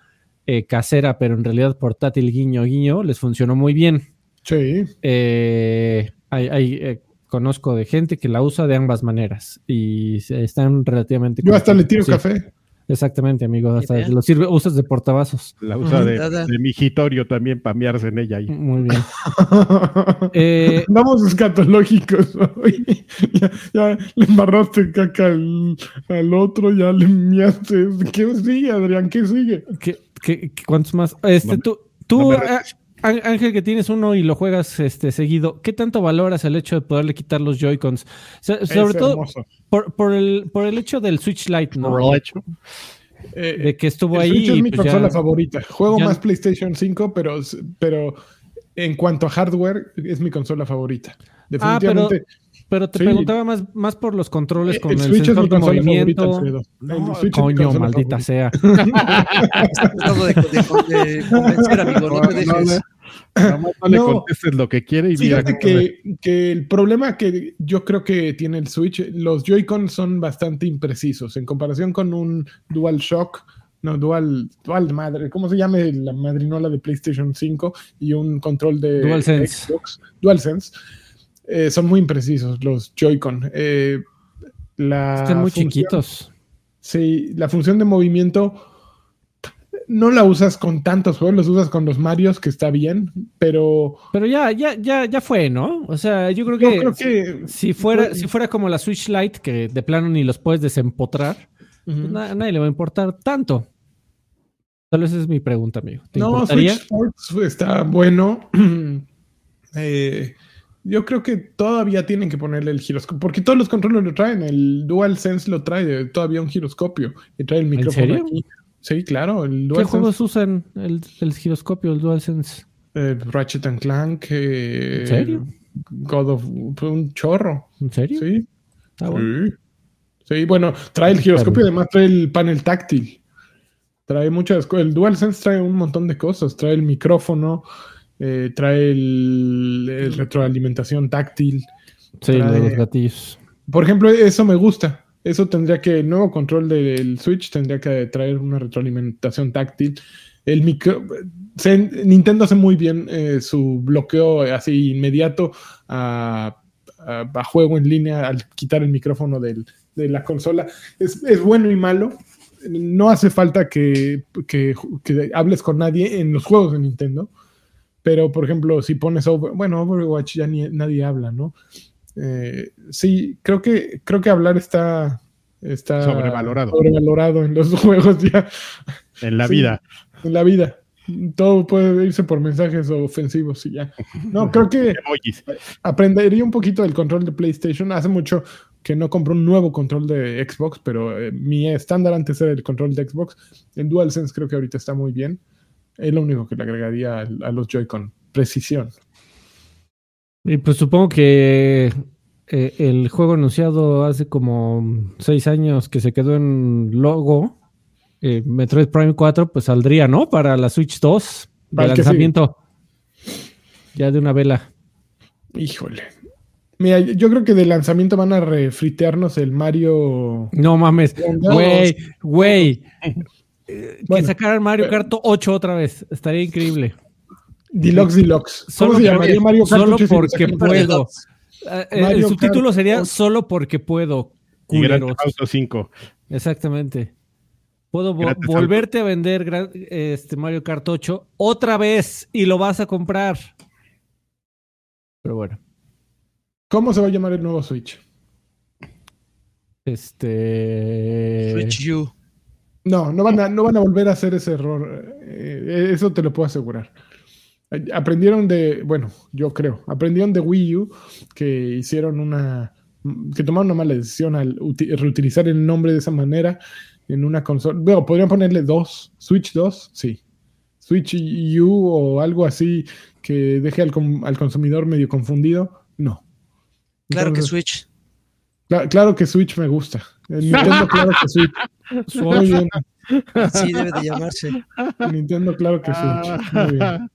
eh, casera, pero en realidad portátil guiño guiño, les funcionó muy bien. Sí. Eh, hay, hay, eh, conozco de gente que la usa de ambas maneras y están relativamente... Yo hasta le tiro Sí. café. Exactamente, amigo. Hasta lo sirve, usas de portavasos. La usa de, de migitorio también para mearse en ella ahí. Muy bien. Eh, Andamos escatológicos hoy. ya, ya le embarraste caca al, al otro, ya le miaste. ¿Qué sigue, Adrián? ¿Qué sigue? ¿qué- qué- qué- cuántos más? Este, No me- tú, tú no me ah, Ángel, que tienes uno y lo juegas este, seguido, ¿qué tanto valoras el hecho de poderle quitar los Joy-Cons? So- sobre todo por, por el, por el hecho del Switch Lite, ¿no? Por el hecho. Eh, De que estuvo el ahí. Switch es y mi pues ya- consola favorita. Juego ya- más PlayStation 5, pero, pero en cuanto a hardware, es mi consola favorita. Ah, pero Definitivamente. Pero te Sí. preguntaba más, más por los controles Eh, con el el, Switch es sensor mi de favorita, movimiento. Alfredo. No, El Switch es mi coño, maldita favorita. sea. Tratando de, de- de convencer, amigo, no te No, dejes. Nomás no le contestes lo que quiere y mira. Fíjate que, que el problema que yo creo que tiene el Switch, los Joy-Con son bastante imprecisos en comparación con un DualShock, no, Dual, Dual Madre, ¿cómo se llama la madrinola de PlayStation 5 y un control de DualSense. Xbox? DualSense. Eh, son muy imprecisos los Joy-Con. Eh, Están muy función- chiquitos. Sí, la función de movimiento no la usas con tantos juegos, los usas con los Marios, que está bien, pero Pero ya, ya, ya, ya fue, ¿no? O sea, yo creo yo que, creo que si fuera, si fuera como la Switch Lite, que de plano ni los puedes desempotrar, pues na- a nadie le va a importar tanto. Tal vez esa es mi pregunta, amigo. ¿Te No, importaría? Switch Sports está bueno. Eh, yo creo que todavía tienen que ponerle el giroscopio, porque todos los controles lo traen. El DualSense lo trae todavía un giroscopio y trae el micrófono serio? aquí. Sí, claro, el ¿Qué juegos usan el, el giroscopio, el DualSense? eh, Ratchet and Clank, eh, ¿En serio? God of un chorro. ¿En serio? Sí, Ah, bueno. sí. Sí, bueno, trae el giroscopio y además trae el panel táctil. Trae muchas cosas. El DualSense trae un montón de cosas. Trae el micrófono, eh, trae el, el retroalimentación táctil. Sí, trae- los gatillos. Por ejemplo, eso me gusta. Eso tendría que, el nuevo control del Switch tendría que traer una retroalimentación táctil. El micro, se- Nintendo hace muy bien eh, su bloqueo así inmediato a, juego en línea al quitar el micrófono de la consola. Es, bueno y malo. No hace falta que hables con nadie en los juegos de Nintendo. Pero, por ejemplo, si pones Over- bueno, Overwatch ya ni, nadie habla, ¿no? Eh, sí, creo que, creo que hablar está, está Sobrevalorado. sobrevalorado en los juegos ya, En la sí. vida. en la vida. Todo puede irse por mensajes ofensivos y ya. No, creo que aprendería un poquito del control de PlayStation. Hace mucho que no compré un nuevo control de Xbox, pero eh, mi estándar antes era el control de Xbox. En DualSense creo que ahorita está muy bien. Es lo único que le agregaría a, a los Joy-Con. Precisión. Y pues supongo que eh, el juego anunciado hace como seis años que se quedó en logo, eh, Metroid Prime 4, pues saldría, ¿no? Para la Switch 2 de lanzamiento. Ya de una vela. Híjole. Mira, yo creo que de lanzamiento van a refritearnos el Mario. No mames. Güey, güey. Eh, Bueno, que sacaran Mario Kart 8 otra vez. Estaría increíble. Deluxe Deluxe. ¿Cómo Solo se porque- llamaría Mario Kart solo 8 si le porque puedo. Eh, Mario el subtítulo Kart sería 8. solo porque puedo. Y. Theft Auto 5. Exactamente. Puedo vo- Auto. volverte a vender gran- este Mario Kart 8 otra vez y lo vas a comprar. Pero bueno, ¿Cómo se va a llamar el nuevo Switch? este. Switch U. No, no van a, no van a volver a hacer ese error. Eh, eso te lo puedo asegurar. Aprendieron de, bueno, yo creo, aprendieron de Wii U que hicieron una, que tomaron una mala decisión al uti- reutilizar el nombre de esa manera en una consola. Bueno, podrían ponerle dos, Switch 2, sí. Switch U o algo así que deje al, com- al consumidor medio confundido, no. Claro que Switch. cla- claro que Switch me gusta. El Nintendo, claro que Switch. Muy bien. Así debe de llamarse. Nintendo, claro que Switch. Muy bien.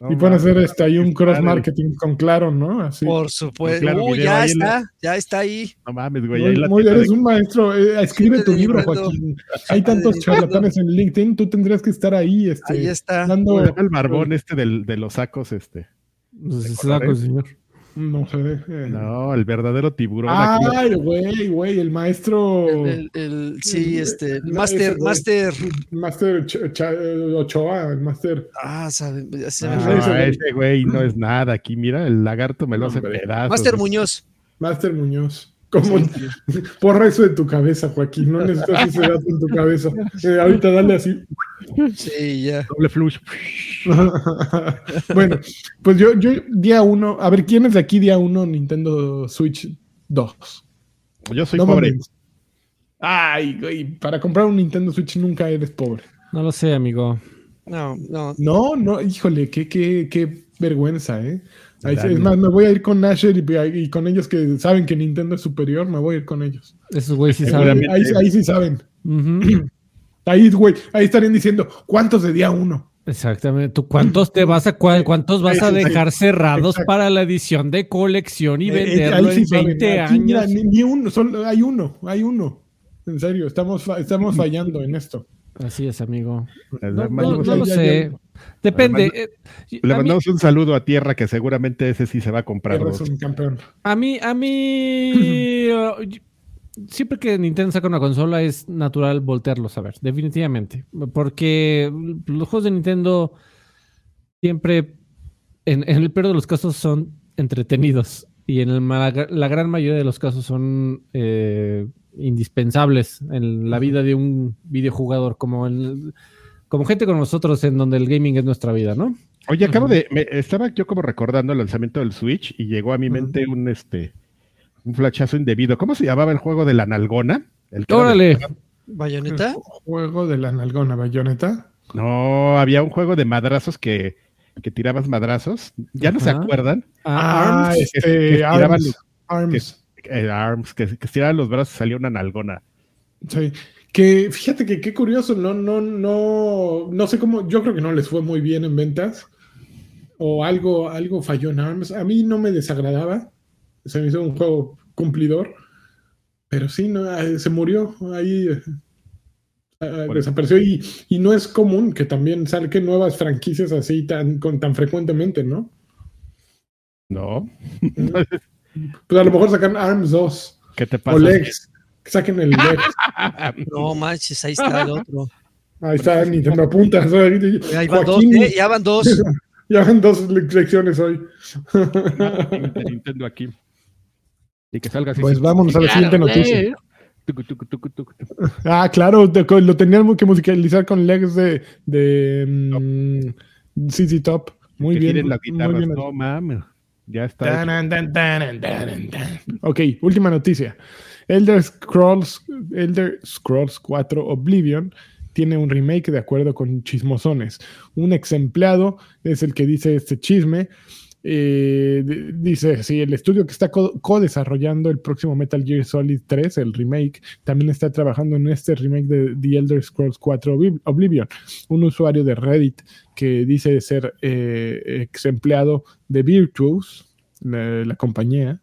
No y pueden hacer este, ahí un cross marketing con Claro, ¿no? Así. Por supuesto. Claro, video ya ahí en la- está. Ya está ahí. No mames, güey. Muy- ahí la muy- tienda eres de- un maestro. eh, escribe Gente tu libro. Joaquín. Hay tantos charlatanes en LinkedIn. Tú tendrías que estar ahí. Este, Ahí está. dando- ¿Cómo se llama el barbón este del- de los sacos, este. Pues, ¿De saco, colores? señor. No sé. eh. No, el verdadero tiburón. aquí. Ay, güey, güey, el maestro. El, el- el- sí, este. No, Master. Master. Master Ochoa, el Master. Ah, sabe, me Ah, fue. ese güey. no es nada aquí. Mira, el lagarto me lo hace pedazos. Master Muñoz. Master Muñoz. Como porra eso de tu cabeza, Joaquín. No necesitas ese dato en tu cabeza. Eh, ahorita dale así. Sí, ya. Doble flush. bueno, pues yo, yo día uno, a ver, ¿quién es de aquí día uno Nintendo Switch 2? Yo soy No pobre. mames. Ay, güey, para comprar un Nintendo Switch nunca eres pobre. No lo sé, amigo. No, no. No, no, híjole, qué, qué, qué vergüenza, ¿eh? Ahí- es más, me voy a ir con Asher y, y con ellos que saben que Nintendo es superior, me voy a ir con ellos. Esos güeyes sí Ahí, saben. Seguramente. ahí sí saben. Ahí, güey, ahí estarían diciendo, ¿cuántos de día uno? Exactamente. ¿Tú cuántos te vas a cuántos vas a dejar cerrados Exacto. para la edición de colección y Eh, eh, venderlo ahí sí en saben. 20 Aquí, mira, años? ni, ni uno, solo hay uno, hay uno. En serio, estamos, estamos fallando en esto. Así es, amigo. No, no- mandamos, no lo sé. Depende. eh, le a, mí, mandamos un saludo a Tierra que seguramente ese sí se va a comprar. Un campeón. a mí, a mí, uh, siempre que Nintendo saca una consola es natural voltearlos a ver, definitivamente. Porque los juegos de Nintendo siempre, en, en el peor de los casos, son entretenidos. Y en el la gran mayoría de los casos son eh, indispensables en la vida de un videojugador, como, el- como gente con nosotros, en donde el gaming es nuestra vida, ¿no? Oye, acabo de. me- estaba yo como recordando el lanzamiento del Switch y llegó a mi mente un este un flachazo indebido. ¿Cómo se llamaba el juego de la nalgona? El Órale. ¿Bayoneta? Juego de la nalgona, bayoneta. No, había un juego de madrazos que, que tirabas madrazos. ¿Ya no se acuerdan? Ah, Arms. este, que- que tiraban Arms. los- Arms. Eh, arms, que, que los brazos y salía una nalgona. Sí. Que fíjate que qué curioso, no, no, no, no sé cómo, yo creo que no les fue muy bien en ventas. O algo, algo falló en Arms. A mí no me desagradaba. Se me hizo un juego cumplidor. Pero sí, no, eh, se murió ahí. eh, eh, Bueno. desapareció y, y no es común que también salgan nuevas franquicias así tan, con, tan frecuentemente, ¿no? ¿No? Pues a lo mejor sacan ARMS 2 ¿Qué te o? Legs. Que saquen el Legs. No manches, ahí está el otro. Ahí está Nintendo apunta. Ya van dos, ¿eh? Ya van dos. ya van dos lecciones hoy. Nintendo aquí. Y que salga así. Pues vámonos a la siguiente noticia. Ah, claro, lo teníamos que musicalizar con legs de, de mm, ZZ Top. Muy bien. guitarras. bien. No mames. Ya está. Tan, tanan, tan. Ok, última noticia. Elder Scrolls, Elder Scrolls 4 Oblivion tiene un remake de acuerdo con chismosones. Un ex empleado es el que dice este chisme. Eh, dice, sí, el estudio que está co- co-desarrollando el próximo Metal Gear Solid 3, el remake, también está trabajando en este remake de The Elder Scrolls 4 Obli- Oblivion. Un usuario de Reddit que dice ser eh, ex empleado de Virtuos, la, la compañía,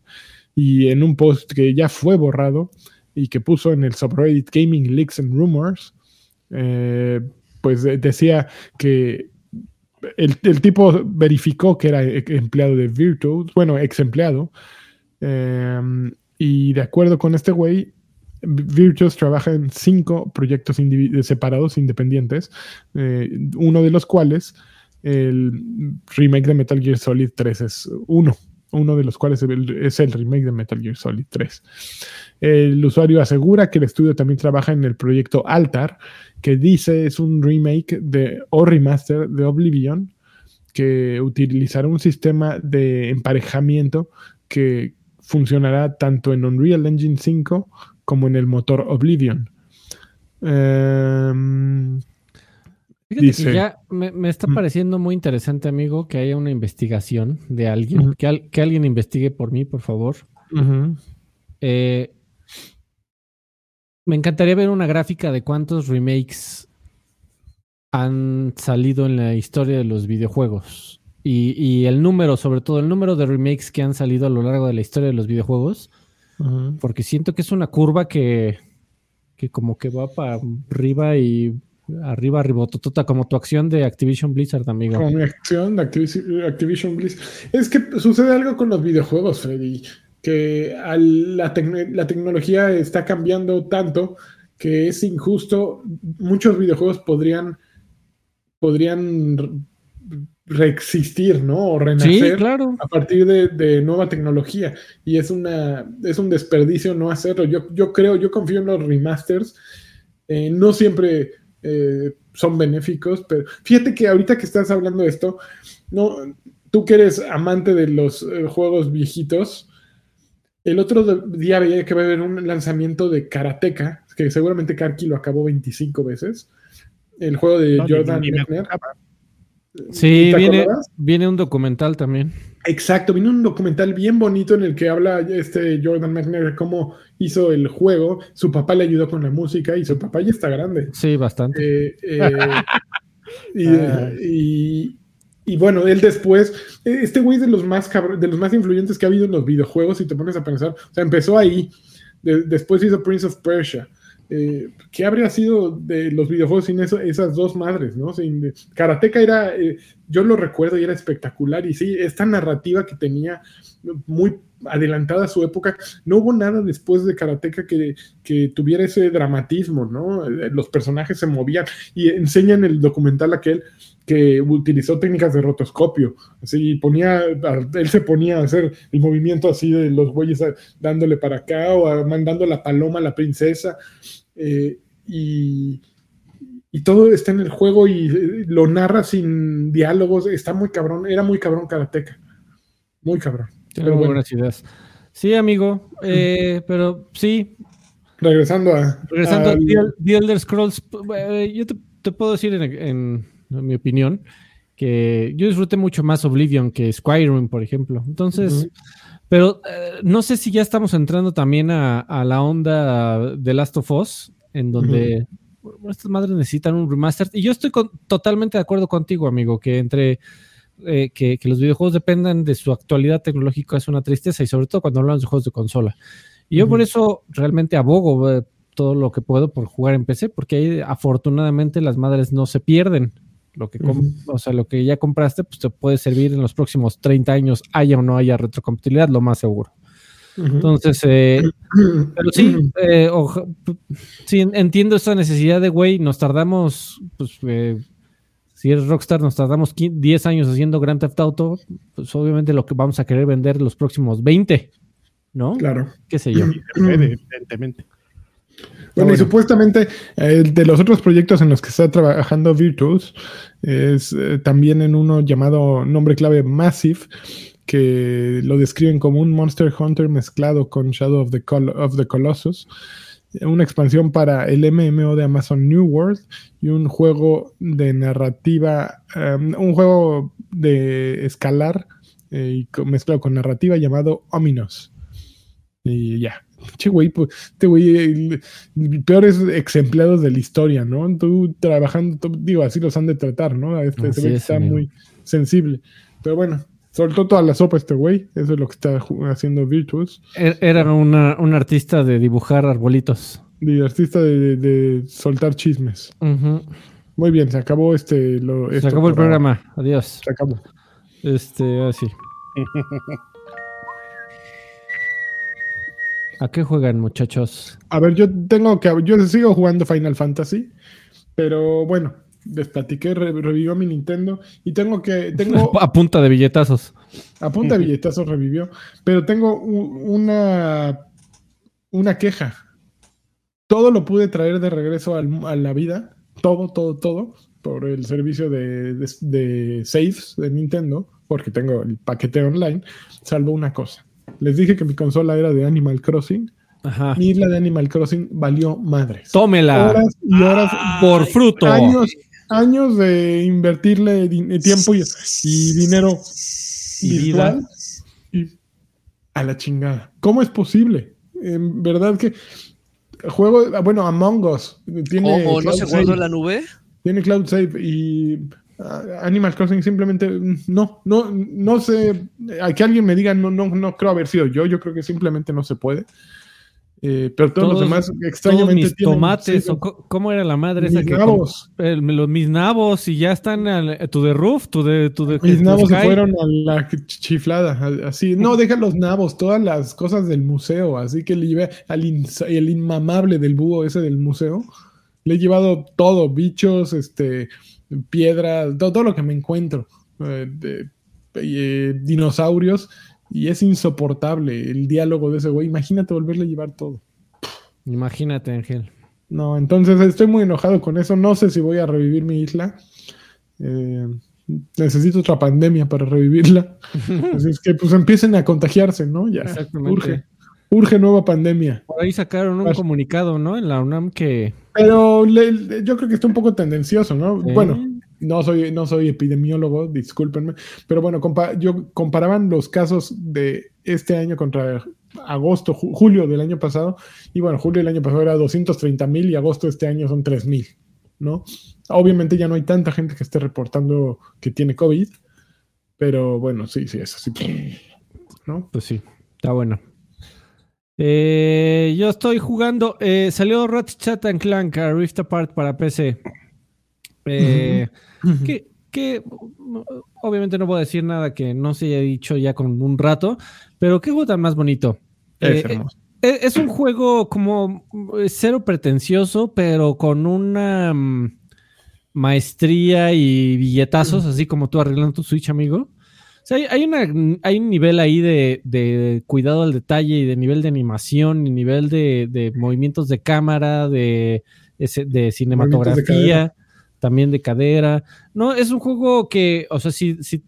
y en un post que ya fue borrado y que puso en el subreddit Gaming Leaks and Rumors, eh, pues de- decía que el, tipo verificó que era empleado de Virtuos, bueno, ex empleado, eh, y de acuerdo con este güey, Virtuos trabaja en cinco proyectos separados, independientes, eh, uno de los cuales el remake de Metal Gear Solid 3 es uno, uno de los cuales es el remake de Metal Gear Solid 3. El usuario asegura que el estudio también trabaja en el proyecto Altar, que dice es un remake de, o remaster de Oblivion, que utilizará un sistema de emparejamiento que funcionará tanto en Unreal Engine 5 como en el motor Oblivion. Em, Fíjate Dice- que ya me, me está Mm. pareciendo muy interesante, amigo, que haya una investigación de alguien, que, al- que alguien investigue por mí, por favor. Eh, me encantaría ver una gráfica de cuántos remakes han salido en la historia de los videojuegos. Y, y el número, sobre todo el número de remakes que han salido a lo largo de la historia de los videojuegos. Porque siento que es una curva que, que como que va para arriba y arriba, arribototota, como tu acción de Activision Blizzard, amigo. Con mi acción de Activision, Activision Blizzard. Es que sucede algo con los videojuegos, Freddy, que al- la, la tecnología está cambiando tanto que es injusto. Muchos videojuegos podrían, podrían reexistir, ¿no? O Sí, renacer claro. a partir de, de nueva tecnología. Y es una es un desperdicio no hacerlo. Yo, yo creo, yo confío en los remasters. Eh, no siempre eh, son benéficos, pero fíjate que ahorita que estás hablando de esto, no, tú que eres amante de los eh, juegos viejitos, el otro día veía que va a haber un lanzamiento de Karateka, que seguramente Karki lo acabó 25 veces. El juego de No, Jordan ni. Sí, ¿Te viene, viene un documental también. Exacto, vino un documental bien bonito en el que habla este Jordan McNair cómo hizo el juego. Su papá le ayudó con la música y su papá ya está grande. Sí, bastante. Eh, eh, y, y- y bueno, él después, eh, este güey de los más de los más influyentes que ha habido en los videojuegos, si te pones a pensar, o sea, empezó ahí, de- después hizo Prince of Persia. Eh, ¿Qué habría sido de los videojuegos sin esas dos madres, no? Sin, Karateka era, eh, yo lo recuerdo y era espectacular, y sí, esta narrativa que tenía muy adelantada su época, no hubo nada después de Karateka que, tuviera ese dramatismo, ¿no? Eh, Los personajes se movían y enseña en el documental aquel que utilizó técnicas de rotoscopio, así ponía, él se ponía a hacer el movimiento así de los bueyes a- dándole para acá o mandando la paloma a la princesa, eh, y, y todo está en el juego y eh, lo narra sin diálogos, está muy cabrón, era muy cabrón Karateka, muy cabrón. Pero muy bueno. buenas ideas. Sí, amigo. eh, pero sí, Regresando a... regresando a al- The, Elder Scrolls, yo te, te puedo decir en, en- en mi opinión que yo disfruté mucho más Oblivion que Skyrim, por ejemplo. Entonces. Pero eh, no sé si ya estamos entrando también a, a la onda de Last of Us, en donde estas madres necesitan un remaster. Y yo estoy con- totalmente de acuerdo contigo, amigo, que entre eh, que, que los videojuegos dependan de su actualidad tecnológica es una tristeza, y sobre todo cuando hablamos de juegos de consola. Y yo por eso realmente abogo eh, todo lo que puedo por jugar en PC, porque ahí afortunadamente las madres no se pierden. Lo que, o sea, lo que ya compraste, pues te puede servir en los próximos 30 años, haya o no haya retrocompatibilidad, lo más seguro. Entonces, eh, pero sí, eh, oja- sí, en- entiendo esa necesidad de, güey, nos tardamos, pues, eh, si eres Rockstar, nos tardamos qui- 10 años haciendo Grand Theft Auto, pues obviamente lo que vamos a querer vender los próximos 20, ¿no? Claro. ¿Qué sé yo? Evidentemente. Bueno, y supuestamente eh, de los otros proyectos en los que está trabajando Virtuos es eh, también en uno llamado nombre clave Massive, que lo describen como un Monster Hunter mezclado con Shadow of the, Col- of the Colossus, una expansión para el MMO de Amazon New World y un juego de narrativa, um, un juego de escalar eh, mezclado con narrativa llamado Ominous. Y ya. Che, güey, pues, este güey, el- el peores ex empleados de la historia, ¿no? Tú trabajando, tú- digo, así los han de tratar, ¿no? Este, ve que es, está amigo. muy sensible. Pero bueno, soltó toda la sopa este güey. Eso es lo que está haciendo Virtuos. Er- Era una, un artista de dibujar arbolitos. De artista de, de- de soltar chismes. Ujú. Muy bien, se acabó este. Lo, Se esto acabó el programa. Adiós. Se acabó. Este, así. ¿A qué juegan, muchachos? A ver, yo tengo que. Yo sigo jugando Final Fantasy. Pero bueno, les platiqué, re- revivió mi Nintendo. Y tengo que. Tengo. A punta de billetazos. A punta de billetazos revivió. Pero tengo una, una queja. Todo lo pude traer de regreso al- a la vida. Todo, todo, todo. Por el servicio de, de, de saves de Nintendo. Porque tengo el paquete online. Salvo una cosa. Les dije que mi consola era de Animal Crossing. Ajá. Mi isla de Animal Crossing valió madres. Tómela. Horas y horas. Por fruto. Años, años de invertirle tiempo y, y dinero Y virtual y a la chingada. ¿Cómo es posible? En verdad que juego, ah, bueno, Among Us tiene ¿Cómo? ¿No se guardó en la nube? tiene Cloud Save y ah, Animal Crossing simplemente mm, no, no, no sé, a que alguien me diga no, no, no creo haber sido yo, yo creo que simplemente no se puede. Eh, pero todos, los demás Todos extrañamente mis tienen tomates. o ¿Cómo era la madre esa Mis que nabos. el- los mis nabos y ya están al, to the roof, to the, to the- Mis nabos se fueron a la ch- chiflada, así. No, deja los nabos, todas las cosas del museo. Así que le llevé al el inmamable del búho ese del museo. Le he llevado todo, bichos, este, piedras, todo, todo lo que me encuentro. eh, de- eh, dinosaurios. Y es insoportable el diálogo de ese güey. Imagínate volverle a llevar todo. Imagínate, Ángel. No, entonces estoy muy enojado con eso. No sé si voy a revivir mi isla. Eh, necesito otra pandemia para revivirla. Así es que pues empiecen a contagiarse, ¿no? Ya. Exactamente. Urge. Urge nueva pandemia. Por ahí sacaron un Vas. comunicado, ¿no? En la UNAM que. Pero le- yo creo que está un poco tendencioso, ¿no? ¿eh? Bueno, no soy, no soy epidemiólogo, discúlpenme. Pero bueno, compa- yo comparaban los casos de este año contra agosto, ju- julio del año pasado. Y bueno, julio del año pasado era 230 mil y agosto de este año son 3 mil, ¿no? Obviamente ya no hay tanta gente que esté reportando que tiene COVID. Pero bueno, sí, sí, es así. ¿No? Pues sí, está bueno. Eh, yo estoy jugando. eh, salió Ratchet and Clank a Rift Apart para PC. Eh, que, que, obviamente no puedo decir nada que no se haya dicho ya con un rato, pero qué juego tan más bonito. Es Eh, hermoso. eh, es un juego como cero pretencioso, pero con una mm, maestría y billetazos, así como tú arreglando tu Switch, amigo. O sea, hay, hay una, hay un nivel ahí de, de cuidado al detalle y de nivel de animación y nivel de, de movimientos de cámara, de, ese- de cinematografía, también de cadera. No, es un juego que, o sea, si, si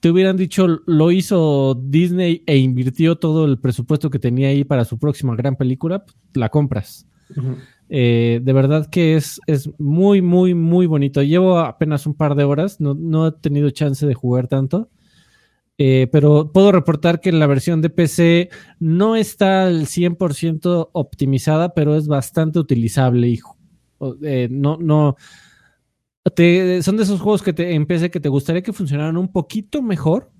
te hubieran dicho lo hizo Disney e invirtió todo el presupuesto que tenía ahí para su próxima gran película, pues, la compras. Ujú. Eh, de verdad que es, es muy, muy, muy bonito. Llevo apenas un par de horas, no, no he tenido chance de jugar tanto. Eh, pero puedo reportar que la versión de PC no está al 100% optimizada, pero es bastante utilizable. Y, o- eh, no, no. te- son de esos juegos que te, en PC que te gustaría que funcionaran un poquito mejor,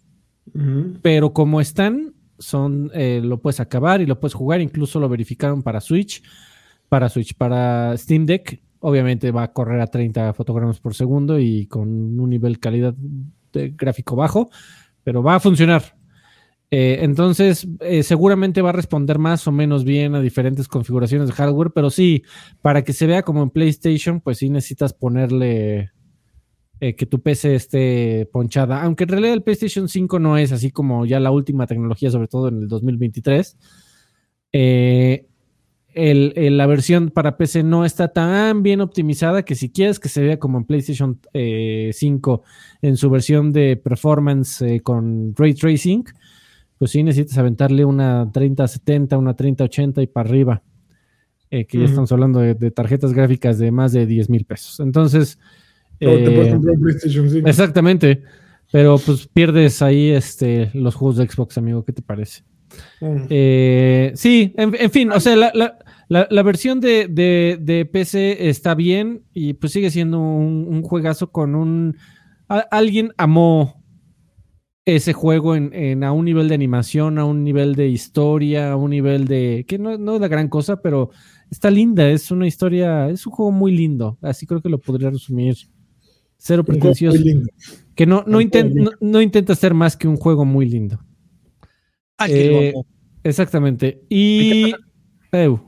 pero como están, son, eh, lo puedes acabar y lo puedes jugar. Incluso lo verificaron para Switch. Para Switch, para Steam Deck, obviamente va a correr a 30 fotogramas por segundo y con un nivel calidad de gráfico bajo, pero va a funcionar. Eh, entonces, eh, seguramente va a responder más o menos bien a diferentes configuraciones de hardware, pero sí, para que se vea como en PlayStation, pues sí necesitas ponerle eh, que tu PC esté ponchada. Aunque en realidad el PlayStation 5 no es así como ya la última tecnología, sobre todo en el 2023. Eh, el- el- la versión para PC no está tan bien optimizada que si quieres que se vea como en PlayStation eh, 5 en su versión de performance eh, con ray tracing, pues sí necesitas aventarle una 3070, una 3080 y para arriba. eh, que ya estamos hablando de, de tarjetas gráficas de más de 10 mil pesos. Entonces, te eh, PlayStation 5. exactamente. Pero pues pierdes ahí este, los juegos de Xbox, amigo. ¿Qué te parece? Mm. Eh, sí, en, en fin, o sea, la, la- la- la versión de, de- de PC está bien y pues sigue siendo un, un juegazo con un... a- alguien amó ese juego en, en- a un nivel de animación, a un nivel de historia, a un nivel de... que no, no es la gran cosa, pero está linda, es una historia, es un juego muy lindo, así creo que lo podría resumir. Cero Un juego pretencioso. muy lindo. Que no, no, Un inten- juego no, no intenta ser más que un juego muy lindo. Alguien lo Eh. Exactamente. Y. Eu.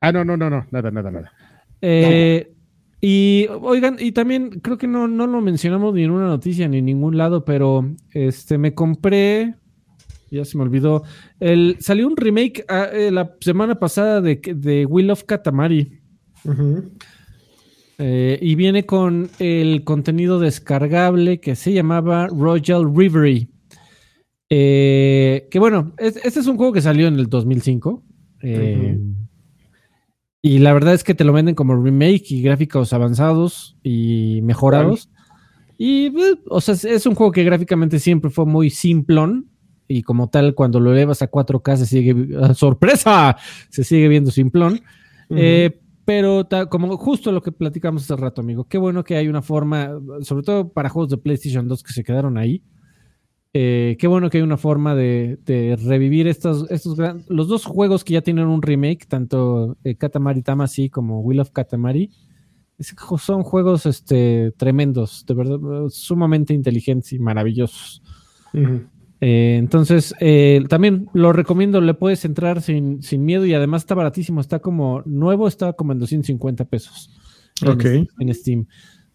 Ah, no, no, no, no, nada, nada, nada. Eh, y oigan, y también creo que no, no lo mencionamos ni en una noticia ni en ningún lado, pero este me compré. Ya se me olvidó. El, salió un remake ah, eh, la semana pasada de, de Will of Katamari. Eh, y viene con el contenido descargable que se llamaba Royal. Eh, que bueno, es- este es un juego que salió en el 2005. eh, Y la verdad es que te lo venden como remake y gráficos avanzados y mejorados. Y, eh, o sea, es- un juego que gráficamente siempre fue muy simplón. Y como tal, cuando lo elevas a 4K se sigue, ¡ah, sorpresa, se sigue viendo simplón. Ujú. Eh, pero ta- como justo lo que platicamos hace rato, amigo, qué bueno que hay una forma, sobre todo para juegos de PlayStation 2 que se quedaron ahí. Eh, qué bueno que hay una forma de, de revivir estos, estos gran- los dos juegos que ya tienen un remake, tanto eh, Katamari Tamasi como Will of Katamari. Es- son juegos este, tremendos, de verdad, sumamente inteligentes y maravillosos. Eh, entonces, eh, también lo recomiendo, le puedes entrar sin, sin miedo y además está baratísimo, está como nuevo, está como en 250 pesos en, Ok. en Steam.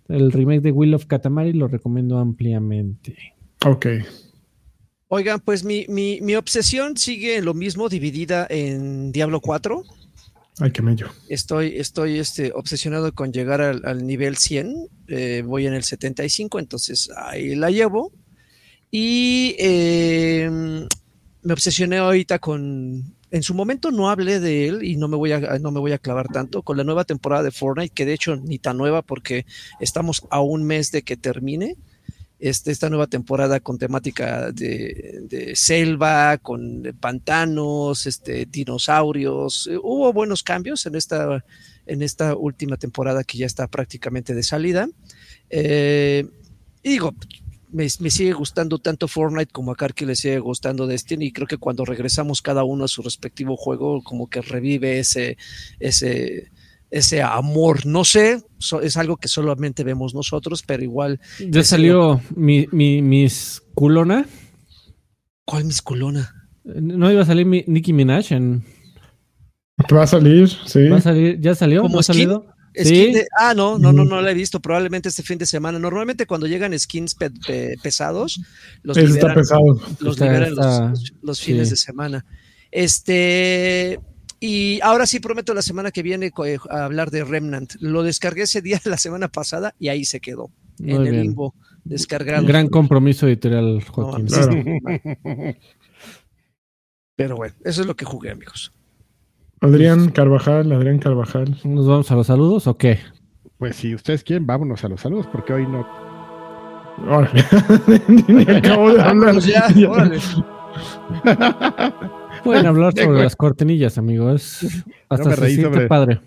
El remake de Will of Katamari lo recomiendo ampliamente. Ok. Oigan, pues mi, mi, mi obsesión sigue lo mismo, dividida en Diablo 4. Ay, qué mello. Estoy, estoy este, obsesionado con llegar al, al nivel 100. eh, voy en el 75, entonces ahí la llevo. Y eh, me obsesioné ahorita con. En su momento no hablé de él y no me, voy a, no me voy a clavar tanto con la nueva temporada de Fortnite, que de hecho ni tan nueva porque estamos a un mes de que termine. Este, esta nueva temporada con temática de, selva, con pantanos, este, dinosaurios. Eh, hubo buenos cambios en esta, en esta última temporada que ya está prácticamente de salida. Eh, digo, me, me sigue gustando tanto Fortnite como a Karki le sigue gustando Destiny y creo que cuando regresamos cada uno a su respectivo juego como que revive ese, ese, ese amor. No sé, so- es algo que solamente vemos nosotros, pero igual, Ya salió mi, mi- mis culona. ¿cuál misculona? No iba a salir mi Nicki Minaj en. Va a salir, sí. ¿Va a salir? ¿Ya salió? ¿Como ¿No ha salido? Skin Sí. de- ah, no, no, no, no la he visto. Probablemente este fin de semana. Normalmente cuando llegan skins pe- pe- pesados, los liberan, pesado. los Está- liberan los- está- los, los fines sí. de semana. Este. Y ahora sí prometo la semana que viene eh, a hablar de Remnant. Lo descargué ese día la semana pasada y ahí se quedó. Muy en el limbo. Descargado. Gran compromiso editorial, Joaquín. No, Claro. Pero bueno, eso es lo que jugué, amigos. Adrián Carvajal, Adrián Carvajal. ¿Nos vamos a los saludos o qué? Pues si ustedes quieren, vámonos a los saludos, porque hoy no. Órale. Ni acabo de hablar. Vámonos ya, órale. Pueden hablar sobre las cortinillas, amigos. Hasta me se reí sobre- padre.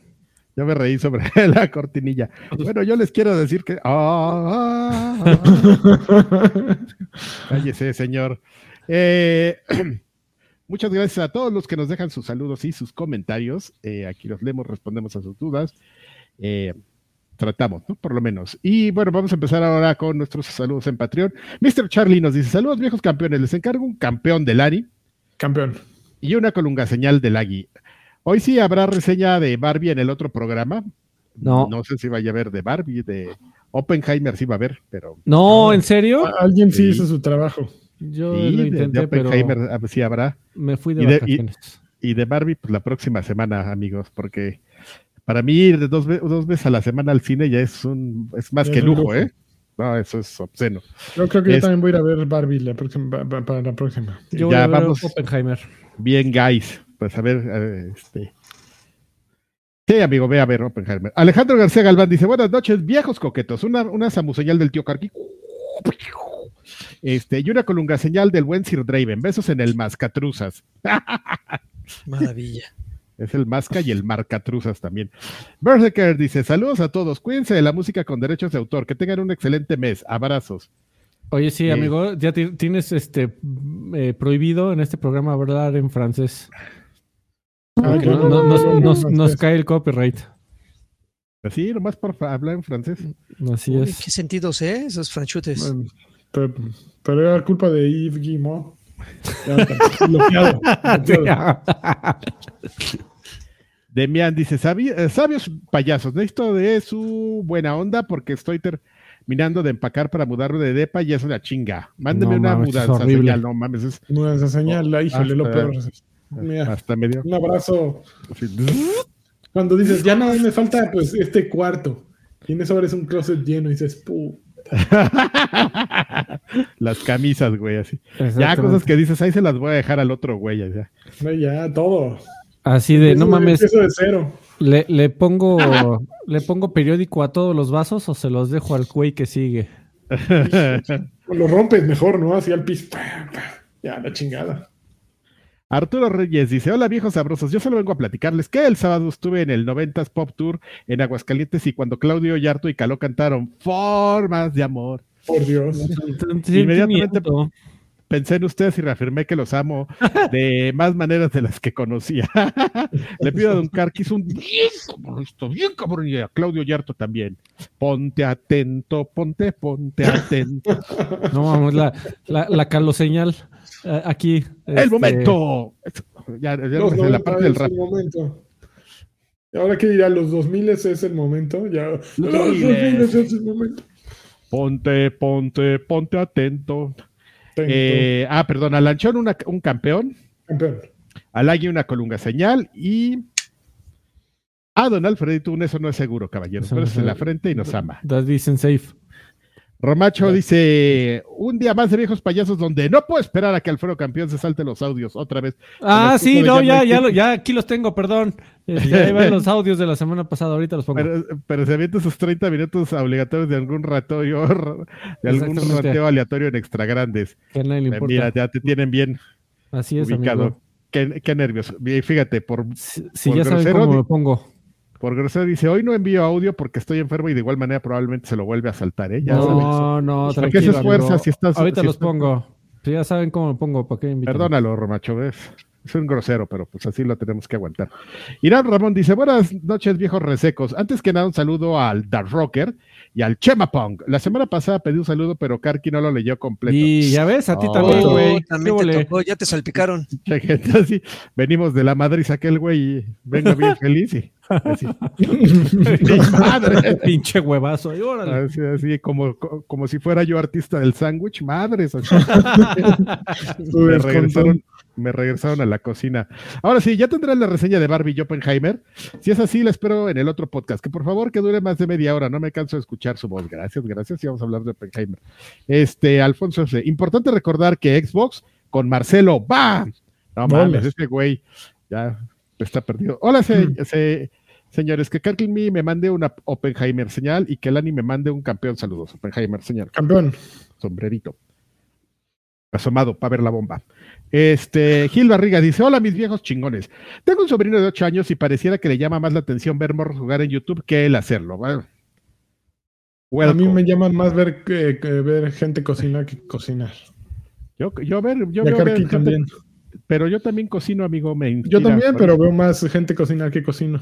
Yo me reí sobre la cortinilla. Bueno, yo les quiero decir que. Ah, ah, ah. Cállese, señor. Eh, muchas gracias a todos los que nos dejan sus saludos y sus comentarios. Eh, aquí los leemos, respondemos a sus dudas. Eh, tratamos, ¿no? Por lo menos. Y bueno, vamos a empezar ahora con nuestros saludos en Patreon. Mr. Charlie nos dice: Saludos, viejos campeones. Les encargo un campeón del ANI Campeón. Y una colunga señal del Agui. Hoy sí habrá reseña de Barbie en el otro programa. No. No sé si vaya a haber de Barbie, de Oppenheimer sí va a haber, pero No, ¿en serio? Alguien sí Sí. hizo su trabajo. Yo sí, lo de- de, intenté, pero Oppenheimer ah, sí habrá. me fui de y de- y- vacaciones. Y de Barbie, pues la próxima semana, amigos, porque para mí ir de dos, dos veces a la semana al cine ya es un es más Ya que lujo, lujo. ¿eh? No, eso es obsceno. Yo creo que yo también voy a ir a ver Barbie la próxima, para la próxima. Yo voy Ya a ver vamos. Oppenheimer. Bien, guys. Pues a ver, este. Sí, amigo, ve a ver Oppenheimer. Alejandro García Galván dice: Buenas noches, viejos coquetos. Una, una samuseñal del tío Carqui. Este, y una colunga señal del buen Sir Draven. Besos en el mascatruzas. Maravilla. Es el masca y el marcatruzas también. Berserker dice: Saludos a todos. Cuídense de la música con derechos de autor. Que tengan un excelente mes. Abrazos. Oye, sí, amigo, ya ti- tienes este eh, prohibido en este programa hablar en francés. Ah, Porque no- no- no- nos, no- no- nos- no- nos cae el copyright. Así, nomás por hablar en francés. Así Uy, es. ¿Qué sentidos, eh? Esos franchutes. Bueno, pero, pero era culpa de Yves Guillemot. Bloqueado, bloqueado. Demian dice, "Sabi- eh, sabios payasos, necesito de su buena onda porque estoy terminando de empacar para mudarme de depa y es una chinga. Mándeme No una mames, mudanza horrible. señal, no mames, es Mudanza señal, la híjole, lo Hasta- peor. Mira, hasta medio. un abrazo. Cuando dices, ya nada me falta pues este cuarto. Y en eso ahora es un closet lleno y dices, pu. Las camisas, güey, así. Ya cosas que dices, ahí se las voy a dejar al otro güey. Ya. ya, todo. Así de, no mames, empiezo de cero. Le, le pongo le pongo periódico a todos los vasos o se los dejo al güey que sigue. Lo rompes mejor, ¿no? Así al piso. Ya, la chingada. Arturo Reyes dice, hola viejos sabrosos, yo solo vengo a platicarles que el sábado estuve en el 90s Pop Tour en Aguascalientes y cuando Claudio Yarto y Caló cantaron Formas de Amor. Por Dios. Inmediatamente- Pensé en ustedes y reafirmé que los amo de más maneras de las que conocía. Le pido a Don Carquis un bien cabrón, esto, bien cabrón, y a Claudio Yarto también. Ponte atento, ponte, ponte atento. No vamos, la, la, la caloseñal eh, aquí. ¡El este, momento! Ya, ya Los en la 90 parte del rap. momento. Ahora que dirá, los 2000 es el momento. Ya. Los, 2000 2000 es el momento. Ponte, ponte, ponte atento. Eh, ah, perdón, a Lanchón una- un campeón, Campeón. al Agui una colunga señal y a Don Alfredito un eso no es seguro, caballero. Eso Pero es en la frente y nos ama. That isn't safe. Romacho dice, un día más de viejos payasos donde no puedo esperar a que Alfredo Campeón se salte los audios otra vez. Ah, sí, no, ya ya, ya, lo- aquí los tengo, perdón. Ya iban los audios de la semana pasada, ahorita los pongo. Pero, pero se avienta sus 30 minutos obligatorios de algún rateo, de algún rateo aleatorio en extra grandes. que a nadie le Eh, importa. Mira, ya te tienen bien Así es, ubicado. amigo. Qué, qué nervios. Fíjate, por, Si, si Por ya saben grosero, cómo di- me pongo. Por grosero dice, hoy no envío audio porque estoy enfermo y de igual manera probablemente se lo vuelve a saltar, ¿eh? Ya sabes. No, no, ¿Para qué se esfuerza si estás- Ahorita si los estás- pongo. Si ya saben cómo me pongo, ¿para qué me invitan? Perdónalo, Romacho, ¿ves? Es un grosero, pero pues así lo tenemos que aguantar. Irán Ramón dice, buenas noches, viejos resecos. Antes que nada, un saludo al Dark Rocker y al Chema Pong. La semana pasada pedí un saludo, pero Karki no lo leyó completo. Y ya ves, a ti Oh, también, Oh, güey. también ¿Qué te vole? tocó, ya te salpicaron. Mucha gente así, venimos de la madre y saqué el güey y vengo bien feliz y así. Mi madre. Pinche huevazo. Ay, órale. Así, así, como, co- como si fuera yo artista del sándwich, madres. me, regresaron, me regresaron a la cocina. Ahora sí, ya tendrán la reseña de Barbie y Oppenheimer. Si es así, la espero en el otro podcast. Que por favor que dure más de media hora. No me canso de escuchar su voz. Gracias, gracias. Y vamos a hablar de Oppenheimer. Este, Alfonso F. Importante recordar que Xbox con Marcelo, ¡bam! No mames, este güey ya está perdido. Hola, se- se- señores, que Karkin me me mande una Oppenheimer señal y que Lani me mande un campeón. Saludos, Oppenheimer señal Campeón. sombrerito. Asomado para ver la bomba. Este, Gil Barriga dice: Hola, mis viejos chingones. Tengo un sobrino de 8 años y pareciera que le llama más la atención ver morros jugar en YouTube que él hacerlo. Bueno, A mí me llaman más ver, que, que ver gente cocinar que cocinar. yo, yo ver, yo veo ver gente-. Pero yo también cocino, amigo. Me Yo también, pero veo más gente cocinar que cocino.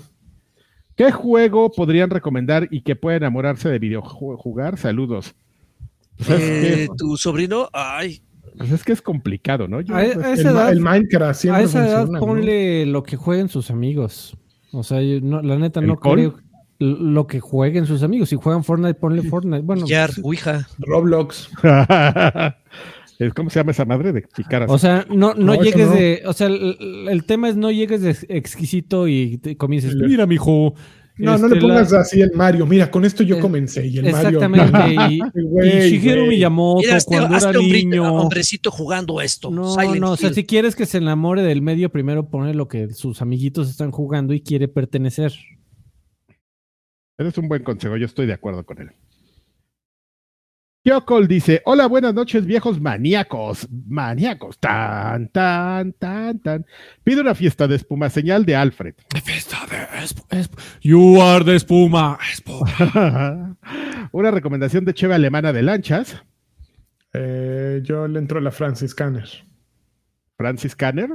¿Qué juego podrían recomendar y que pueda enamorarse de videojugar? Saludos. Pues es, Eh, tu sobrino, ay, pues es que es complicado, ¿no? Yo- A, a El, esa Ma- edad, el Minecraft siempre a esa edad ponle lo que jueguen sus amigos. O sea, yo no- la neta ¿El no col? creo lo que jueguen sus amigos. Si juegan Fortnite, ponle Fortnite. Bueno, Yar, sí, Ouija. Roblox. ¿Cómo se llama esa madre de picar así? O sea, no, no, llegues no. de. O sea, el, el tema es no llegues de exquisito y te comiences. Mira, mijo. No, no este, le pongas la- así el Mario. Mira, con esto yo comencé. Y el Exactamente. Y, Mario. Güey, y Shigeru. Miyamoto, Mira, este, cuando era niño. hombrecito jugando esto. No, Silent no, o sea, si quieres que se enamore del medio, primero pone lo que sus amiguitos están jugando y quiere pertenecer. Ese es un buen consejo, yo estoy de acuerdo con él. Kyokol dice: Hola, buenas noches, viejos maníacos. Maníacos. Tan, tan, tan, tan. Pide una fiesta de espuma, señal de Alfred. Fiesta de esp- esp- You are de espuma. espuma. una recomendación de cheve alemana de lanchas. Eh, yo le entro a la Francis Canner. Francis Canner.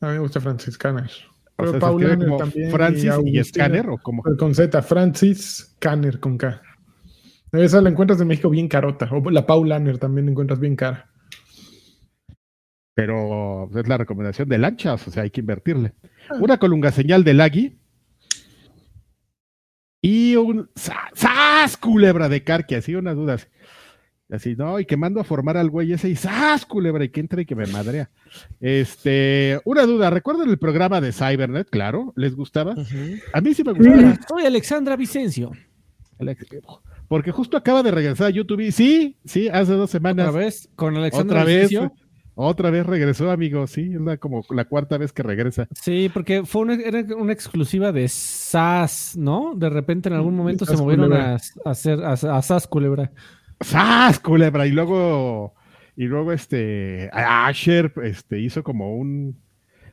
A mí me gusta Francis Canner. O Pero se como también Francis y. Scanner o como. Con Z, Francis Canner con K. Esa la encuentras en México bien carota. O la Paula Anner también la encuentras bien cara. Pero es la recomendación de lanchas, o sea, hay que invertirle. Una colunga señal de Lagui. Y un sa- ¡Sas! culebra de Carque, así unas dudas. Así, no, y que mando a formar al güey ese y ¡Sas! culebra, y que entre y que me madrea. Este, una duda, ¿recuerdan el programa de Cybernet? Claro, ¿les gustaba? A mí sí me gustaba. Soy Alexandra Vicencio. Alex, Porque justo acaba de regresar a YouTube y sí, sí, hace dos semanas. Otra vez con Alexandra Otra vez, otra vez regresó, amigo, sí, es la, como la cuarta vez que regresa. Sí, porque fue una, era una exclusiva de SAS, ¿no? De repente en algún momento se movieron a, a hacer a, a SAS Culebra. ¡Sas! Culebra. Y luego, y luego este, Asher este, hizo como un,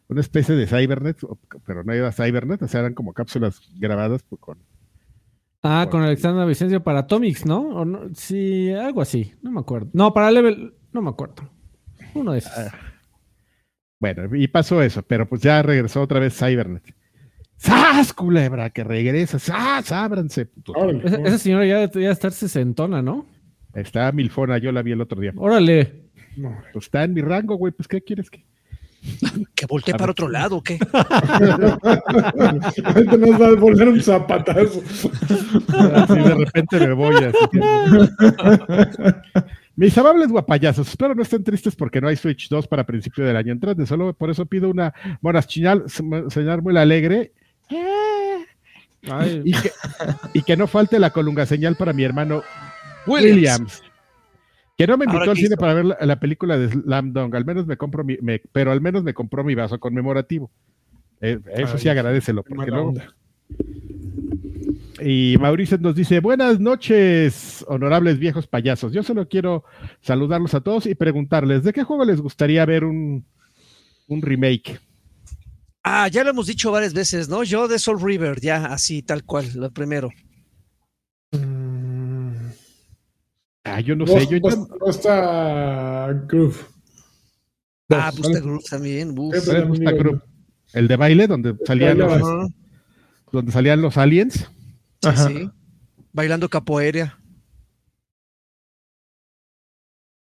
una especie de Cybernet, pero no era Cybernet, o sea, eran como cápsulas grabadas con... Ah, con Alexandra Vicencio para Atomics, ¿no? ¿O no? Sí, algo así, no me acuerdo. No, para Level, no me acuerdo. Uno de esos. Ah, Bueno, y pasó eso, pero pues ya regresó otra vez Cybernet. ¡Sas! Culebra, que regresa. ¡Sas! Ábranse. Esa, esa señora ya debe estar sesentona, ¿no? Está Milfona, yo la vi el otro día. Órale. No. Pues está en mi rango, güey, pues ¿qué quieres que? Que voltee para otro lado, ¿o ¿qué? Ahorita nos va a volar un zapatazo. Así de repente me voy. Así que- Mis amables guapayazos, espero no estén tristes porque no hay Switch 2 para principio del año entrante. Solo por eso pido una monas chinal, señal muy alegre. Ay, Y que, y que no falte la colunga señal para mi hermano Williams. Que no me invitó al cine hizo. para ver la, la película de Slam Dunk. Al menos me compro mi, me- pero al menos me compró mi vaso conmemorativo. Eh, eso sí agradecelo. Porque luego-. Y Mauricio nos dice, buenas noches, honorables viejos payasos. Yo solo quiero saludarlos a todos y preguntarles, ¿de qué juego les gustaría ver un, un remake? Ah, ya lo hemos dicho varias veces, ¿no? Yo de Soul River, ya así, tal cual, lo primero. Mm. Ah, yo no No, sé, yo ya- no- no está Groove. Ah, Dos, Busta. Groove también. uf. Sí, ¿cuál es pues, Busta Group? el de baile donde salían, los, Ajá, donde salían los aliens. sí, Ajá. sí. Bailando capoeira.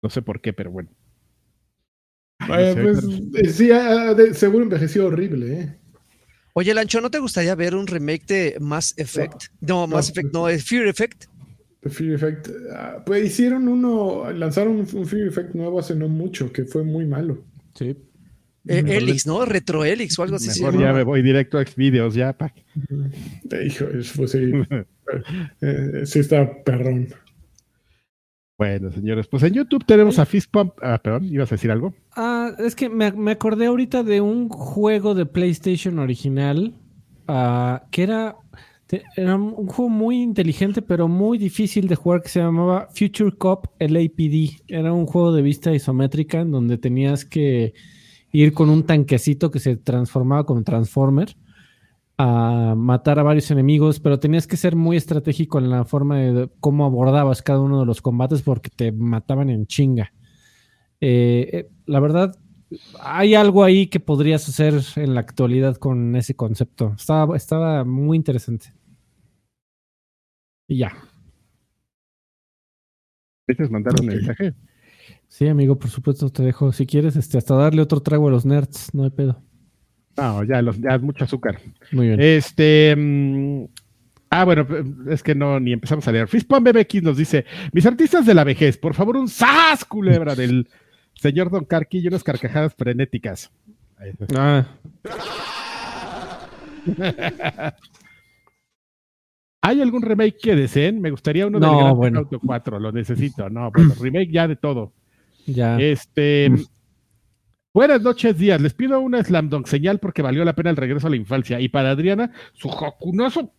No sé por qué, pero bueno. No pues, eh, sí, de- seguro envejeció horrible, ¿eh? Oye, Lancho, ¿no te gustaría ver un remake de Mass Effect? No, Mass No. Effect, no, es Fear Effect. The Fear Effect. ah, pues hicieron uno, lanzaron un, un Fear Effect nuevo hace no mucho, que fue muy malo. sí. Eh, Helix, ¿no? Retro Helix o algo así. Mejor ya me voy directo a Xvideos, ya. pa. Eh, Hijo, eso fue sí, eh, sí está perrón. Bueno, señores, pues en YouTube tenemos a Fist Pump. Ah, perdón, ¿ibas a decir algo? Ah, es que me, me acordé ahorita de un juego de PlayStation original ah, que era, era un juego muy inteligente pero muy difícil de jugar que se llamaba Future Cop LAPD. Era un juego de vista isométrica en donde tenías que ir con un tanquecito que se transformaba como Transformer a matar a varios enemigos, pero tenías que ser muy estratégico en la forma de cómo abordabas cada uno de los combates porque te mataban en chinga. Eh, eh, la verdad, hay algo ahí que podrías hacer en la actualidad con ese concepto. Estaba, estaba muy interesante. Y ya. ¿Quieres mandar un mensaje? Sí, amigo, por supuesto, te dejo. Si quieres, este, hasta darle otro trago a los nerds, no hay pedo. No, ya, los, ya mucho azúcar. Muy bien. Este. mm, ah, bueno, es que no, ni empezamos a leer. Fistpump BBX nos dice: Mis artistas de la vejez, por favor, un sas culebra del, señor Don Carqui y unas carcajadas frenéticas. Ah, ¿Hay algún remake que deseen? Me gustaría uno del No, Theft bueno. Auto 4, lo necesito. No, bueno, remake ya de todo. ya. Este. Buenas noches, días. Les pido una slam dunk señal porque valió la pena el regreso a la infancia. Y para Adriana, su jacunazo.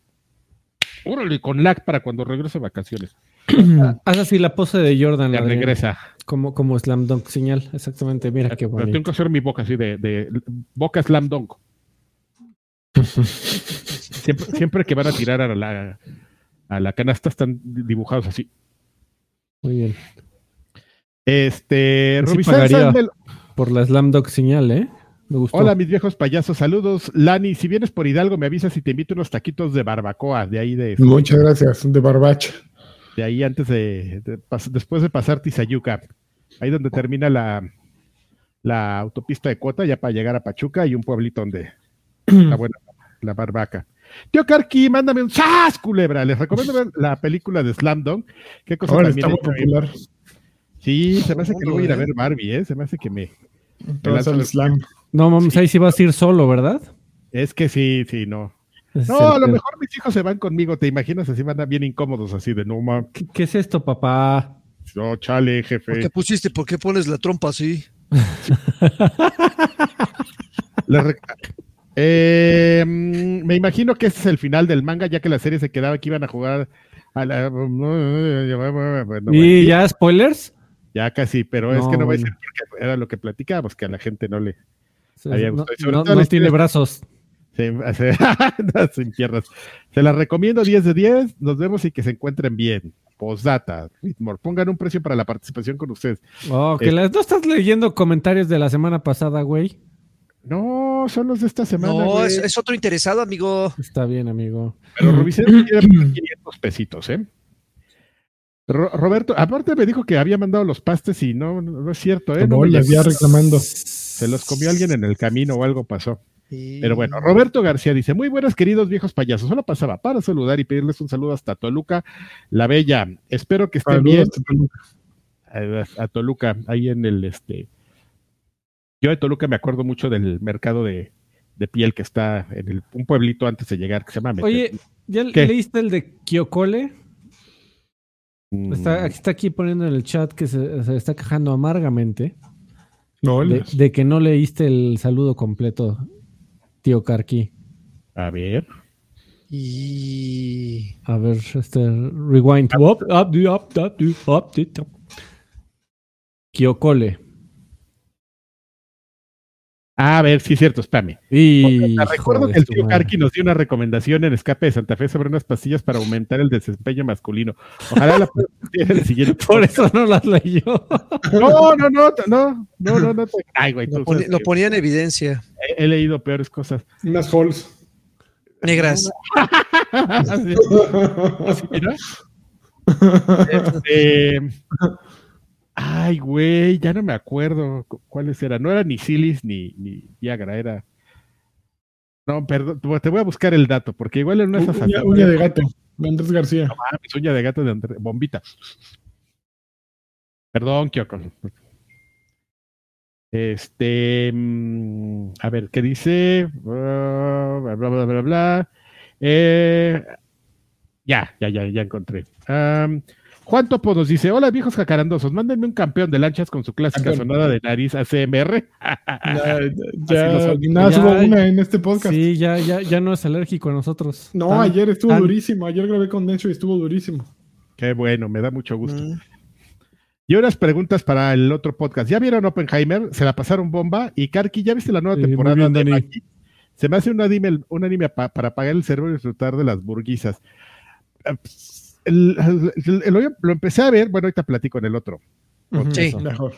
Órale, con lag para cuando regrese de vacaciones. Haz así la pose de Jordan. Ya regresa. Como, como Slam Dunk señal, exactamente. Mira qué Pero tengo bonito. que hacer mi boca así de, de boca slam dunk. Siempre, siempre que van a tirar a la, a la canasta están dibujados así. Muy bien. Este, Sí Rubicén pagaría. Sandel- Por la Slam Dunk señal, ¿eh? Me gustó. Hola, mis viejos payasos, saludos. Lani, si vienes por Hidalgo, me avisas y te invito unos taquitos de barbacoa, de ahí de, Muchas gracias, de barbacha. De ahí antes de, de pas- después de pasar Tizayuca, ahí donde termina la, la autopista de cuota, ya para llegar a Pachuca y un pueblito donde la buena, la barbaca. Tío Karki, mándame un ¡Sas, culebra! Les recomiendo ver la película de Slam Dunk. Qué cosa Ahora tan está popular. Sí, se me hace que Mundo, luego ir a ver Barbie, ¿eh? Se me hace que me... Te vas al slam. No, mames, ahí sí vas a ir solo, ¿verdad? Es que sí, sí, no. Ese No, a lo mejor mis hijos se van conmigo, ¿te imaginas? Así van a bien incómodos, así de no, ma, ¿Qué, qué es esto, papá? no, chale, ¿Por jefe. qué pusiste? ¿Por qué pones la trompa así? Eh, me imagino que ese es el final del manga, ya que la serie se quedaba que iban a jugar a la... ¿Y bueno, ya spoilers? ya casi, pero es que no voy a decir porque era lo que platicábamos, que a la gente no le... Había no gustado. Tiene brazos. Se, se- no, sin piernas. Se las recomiendo 10 de 10. Nos vemos y que se encuentren bien. Postdata, Ritmore. Pongan un precio para la participación con ustedes. Oh, que Eh. las- ¿No estás leyendo comentarios de la semana pasada, güey? No, son los de esta semana. No, es, es otro interesado, amigo. Está bien, amigo. Pero Rubicén quiere poner 500 pesitos, ¿eh? Ro- Roberto, aparte me dijo que había mandado los pastes y no, no, no es cierto, ¿eh? No No, le había reclamando. Se los comió alguien en el camino o algo pasó. Pero bueno, Roberto García dice, muy buenas queridos viejos payasos, solo pasaba para saludar y pedirles un saludo hasta Toluca, la Bella. Espero que estén bien Saludos, Toluca. a, a Toluca, ahí en el este. Yo de Toluca me acuerdo mucho del mercado de, de piel que está en el, un pueblito antes de llegar que se llama Mete- Oye, ¿ya ¿Qué? leíste el de Kyokole? Mm, Está, está aquí poniendo en el chat que se, se está quejando amargamente No, de, el- de que no leíste el saludo completo, tío Karki. A ver. Y... A ver, este rewind. Up, up, up, up, up, up, up, up. Kyokole. A ver, sí, cierto, spame. Y recuerdo que el tío Karki nos dio una recomendación en Escape de Santa Fe sobre unas pastillas para aumentar el desempeño masculino. Ojalá la en el siguiente. Por eso no las leyó. No, no, no, no, no, no, no. te- Ay, güey, Lo, poni- sabes lo ponía en evidencia. he, he leído peores cosas. unas halls. Negras. Así, así, mira. Este, Ay, güey, ya no me acuerdo cu- cuáles eran. No era ni Silis ni, ni Viagra, era. No, perdón, te voy a buscar el dato, porque igual en una de esas Uña, uña de gato. de Andrés García. Uña de gato de André- bombita. Perdón, Kyoko. Este, mm, a ver, ¿qué dice? Bla, bla, bla, bla, bla. Eh, ya, ya, ya, ya encontré. Am, Juan Topo nos dice, hola viejos jacarandosos, mándenme un campeón de lanchas con su clásica Campeón. sonada de nariz ACMR. Ya, ya, nada, ya- hubo una en este podcast. Sí, ya, ya, ya no es alérgico a nosotros. No, Tan- ayer estuvo tan- durísimo. Ayer grabé con Dencho y estuvo durísimo. Qué bueno, me da mucho gusto. Mm. Y unas preguntas para el otro podcast. ¿Ya vieron Oppenheimer? Se la pasaron bomba. Y Karki, ¿ya viste la nueva Sí, temporada bien, de Dani. Maggie? Se me hace un anime, un anime pa- para apagar el cerebro y disfrutar de las burguisas. Ps, el- el- el- lo, lo empecé a ver, bueno, ahorita platico en el otro. Sí. Mejor.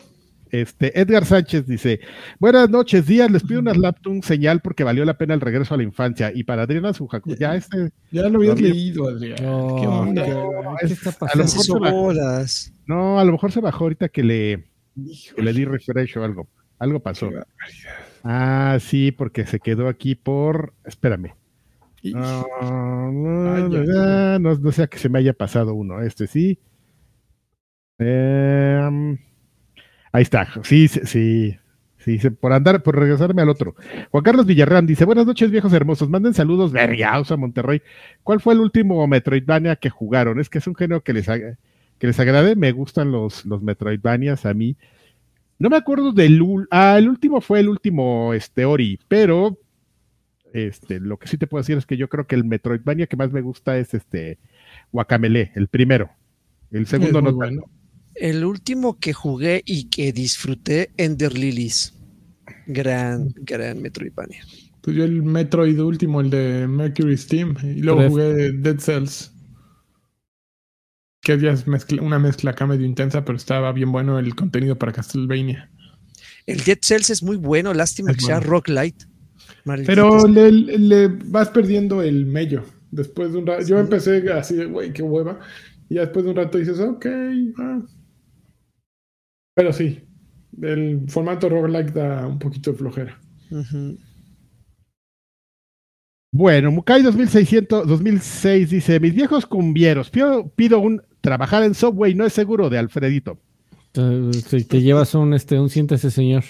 Este, Edgar Sánchez dice: Buenas noches, días. Les pido una Laptun señal porque valió la pena el regreso a la infancia. Y para Adriana Sujaku, ya este, Ya lo habías No, leído, Adrián. No, ¿Qué onda? ¿qué- ¿Qué es- está a lo pasando? mejor se no, a lo mejor se bajó ahorita que le, que le di refresh o algo. Algo pasó. Ah, sí, porque se quedó aquí por. Espérame. Y- No, no, Ay, no, no, no sea que se me haya pasado uno. Este sí. Em, Ahí está. Sí, sí, sí. Por andar, por regresarme al otro. Juan Carlos Villarreal dice: Buenas noches, viejos hermosos. Manden saludos, vergaos a Monterrey. ¿Cuál fue el último Metroidvania que jugaron? Es que es un género que les, que les agrade. Me gustan los, los Metroidvanias a mí. No me acuerdo del. Ah, el último fue el último este, Ori, pero este, lo que sí te puedo decir es que yo creo que el Metroidvania que más me gusta es este Guacamele, el primero. El segundo Es no bueno. tanto. El último que jugué y que disfruté, Ender Lilies. Gran, gran Metroidvania. Pues yo el Metroid último, el de Mercury Steam, y luego jugué Dead Cells. Que ya es mezcla- una mezcla acá medio intensa, pero estaba bien bueno el contenido para Castlevania. El Dead Cells es muy bueno, lástima Es que sea. Rock Light. Maldito Pero le, le vas perdiendo el mello. Después de un rato, yo empecé así de, güey, qué hueva. Y después de un rato dices, ok. ah". Pero sí, el formato roguelike da un poquito de flojera. Ujú. Bueno, Mukai 2600, 2006 dice, mis viejos cumbieros, pido, pido un trabajar en Subway, no es seguro, de Alfredito. Te, te- te llevas un, este, un siéntese, señor.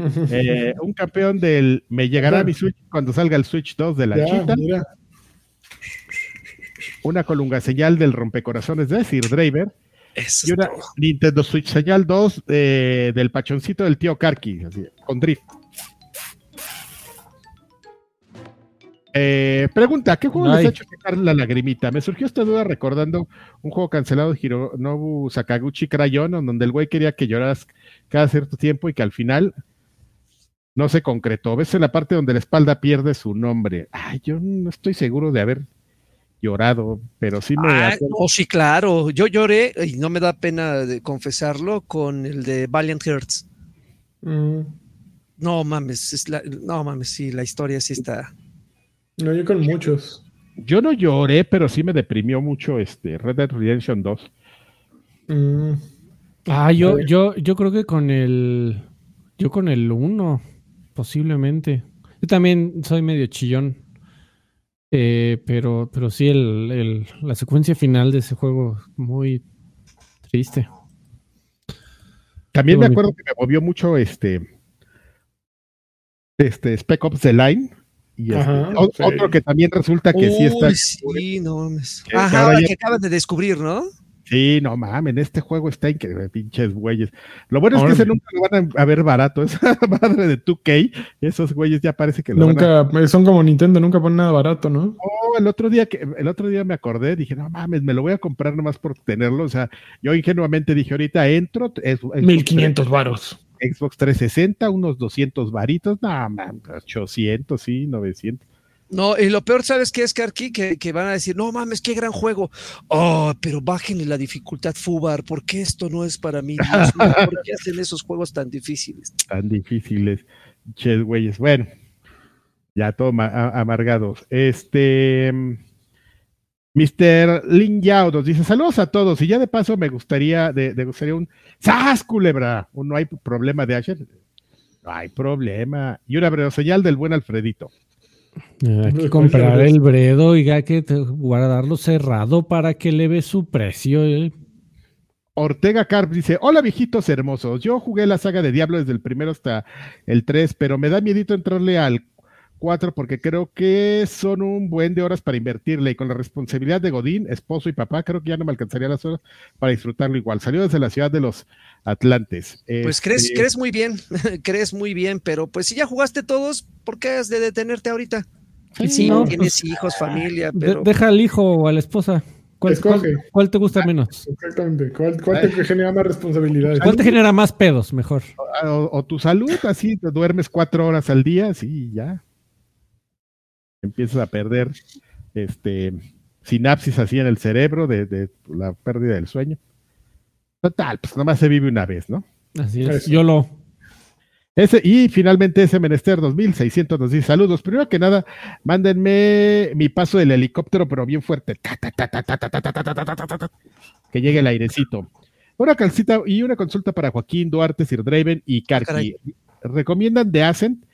Eh, un campeón del me llegará mi Switch cuando salga el Switch 2 de la Ya, chita, mira. una colunga señal del rompecorazones de Sir Driver Eso y es una todo. Nintendo Switch señal 2 eh, del pachoncito del tío Karki, así, con drift. Eh, pregunta, ¿qué juego les ha hecho sacar la lagrimita? Me surgió esta duda recordando un juego cancelado de Hironobu Sakaguchi Crayon, en donde el güey quería que lloraras cada cierto tiempo y que al final no se concretó. ¿Ves en la parte donde la espalda pierde su nombre? Ay, yo no estoy seguro de haber llorado, pero sí me... Ah, no, sí, claro. Yo lloré, y no me da pena de confesarlo, con el de Valiant Hearts. Mm, No mames, es la- no mames, sí, la historia sí está. no, yo con muchos. Yo no lloré, pero sí me deprimió mucho este Red Dead Redemption 2. Mm, Ah, yo, yo, yo creo que con el. Yo con el 1, posiblemente. Yo también soy medio chillón. Eh, pero, pero sí, el, el- la secuencia final de ese juego muy triste. También me acuerdo que me movió mucho este, este Spec Ops The Line. Y este, Ajá, o- sí. otro que también resulta que sí está. Sí, no mames. Que Ajá, ahora ahora ya- que acabas de descubrir, ¿no? Sí, no mames, este juego está increíble, pinches güeyes. Lo bueno es que ese nunca lo van a, ver barato, esa madre de 2K, esos güeyes ya parece que lo van a... nunca, son como Nintendo, nunca ponen nada barato, ¿no? Oh, el otro día que el otro día me acordé, dije, no mames, me lo voy a comprar nomás por tenerlo. O sea, yo ingenuamente dije, ahorita entro, es, es- 1500 varos. Xbox 360, unos 200 varitos, no mames, 800, sí, 900. No, y lo peor, ¿sabes qué es, Karki? Que, que van a decir, no mames, qué gran juego. Oh, pero bájenle la dificultad Fubar, ¿por qué esto no es para mí? ¿Por qué hacen esos juegos tan difíciles? tan difíciles, ches güeyes. Bueno, ya todo ma- a- amargados. Este. Mr. Lin Yao nos dice: Saludos a todos. Y ya de paso me gustaría, de, gustaría un ¡Sas, culebra! No hay problema de Asher. No hay problema. Y una breve señal del buen Alfredito. Hay que comprar el bredo, oiga, que guardarlo cerrado para que le ve su precio. eh. Ortega Carp dice: Hola, viejitos hermosos. Yo jugué la saga de Diablo desde el primero hasta el 3, pero me da miedito entrarle al 4 porque creo que son un buen de horas para invertirle y con la responsabilidad de Godín, esposo y papá, creo que ya no me alcanzaría las horas para disfrutarlo igual. Salió desde la ciudad de los Atlantes. Pues crees, Este, crees muy bien, crees muy bien, pero pues si ya jugaste todos, ¿por qué has de detenerte ahorita? Sí, Sí, no, tienes pues, hijos, familia, pero deja al hijo o a la esposa. ¿Cuál, Escoge. cuál- cuál te gusta menos? Exactamente. ¿Cuál, cuál te genera más responsabilidades? ¿Cuál te genera más pedos? Mejor. o, o tu salud, así, te duermes cuatro horas al día, sí, ya empiezas a perder este, sinapsis así en el cerebro de, de la pérdida del sueño. Total, pues nomás se vive una vez, ¿no? Así es, yo lo... Ese, y finalmente ese menester 2600 nos dice saludos. Primero que nada, mándenme mi paso del helicóptero, pero bien fuerte. Que llegue el airecito. Una calcita y una consulta para Joaquín Duarte, Sir Draven y Carqui. ¿Recomiendan de Ascent?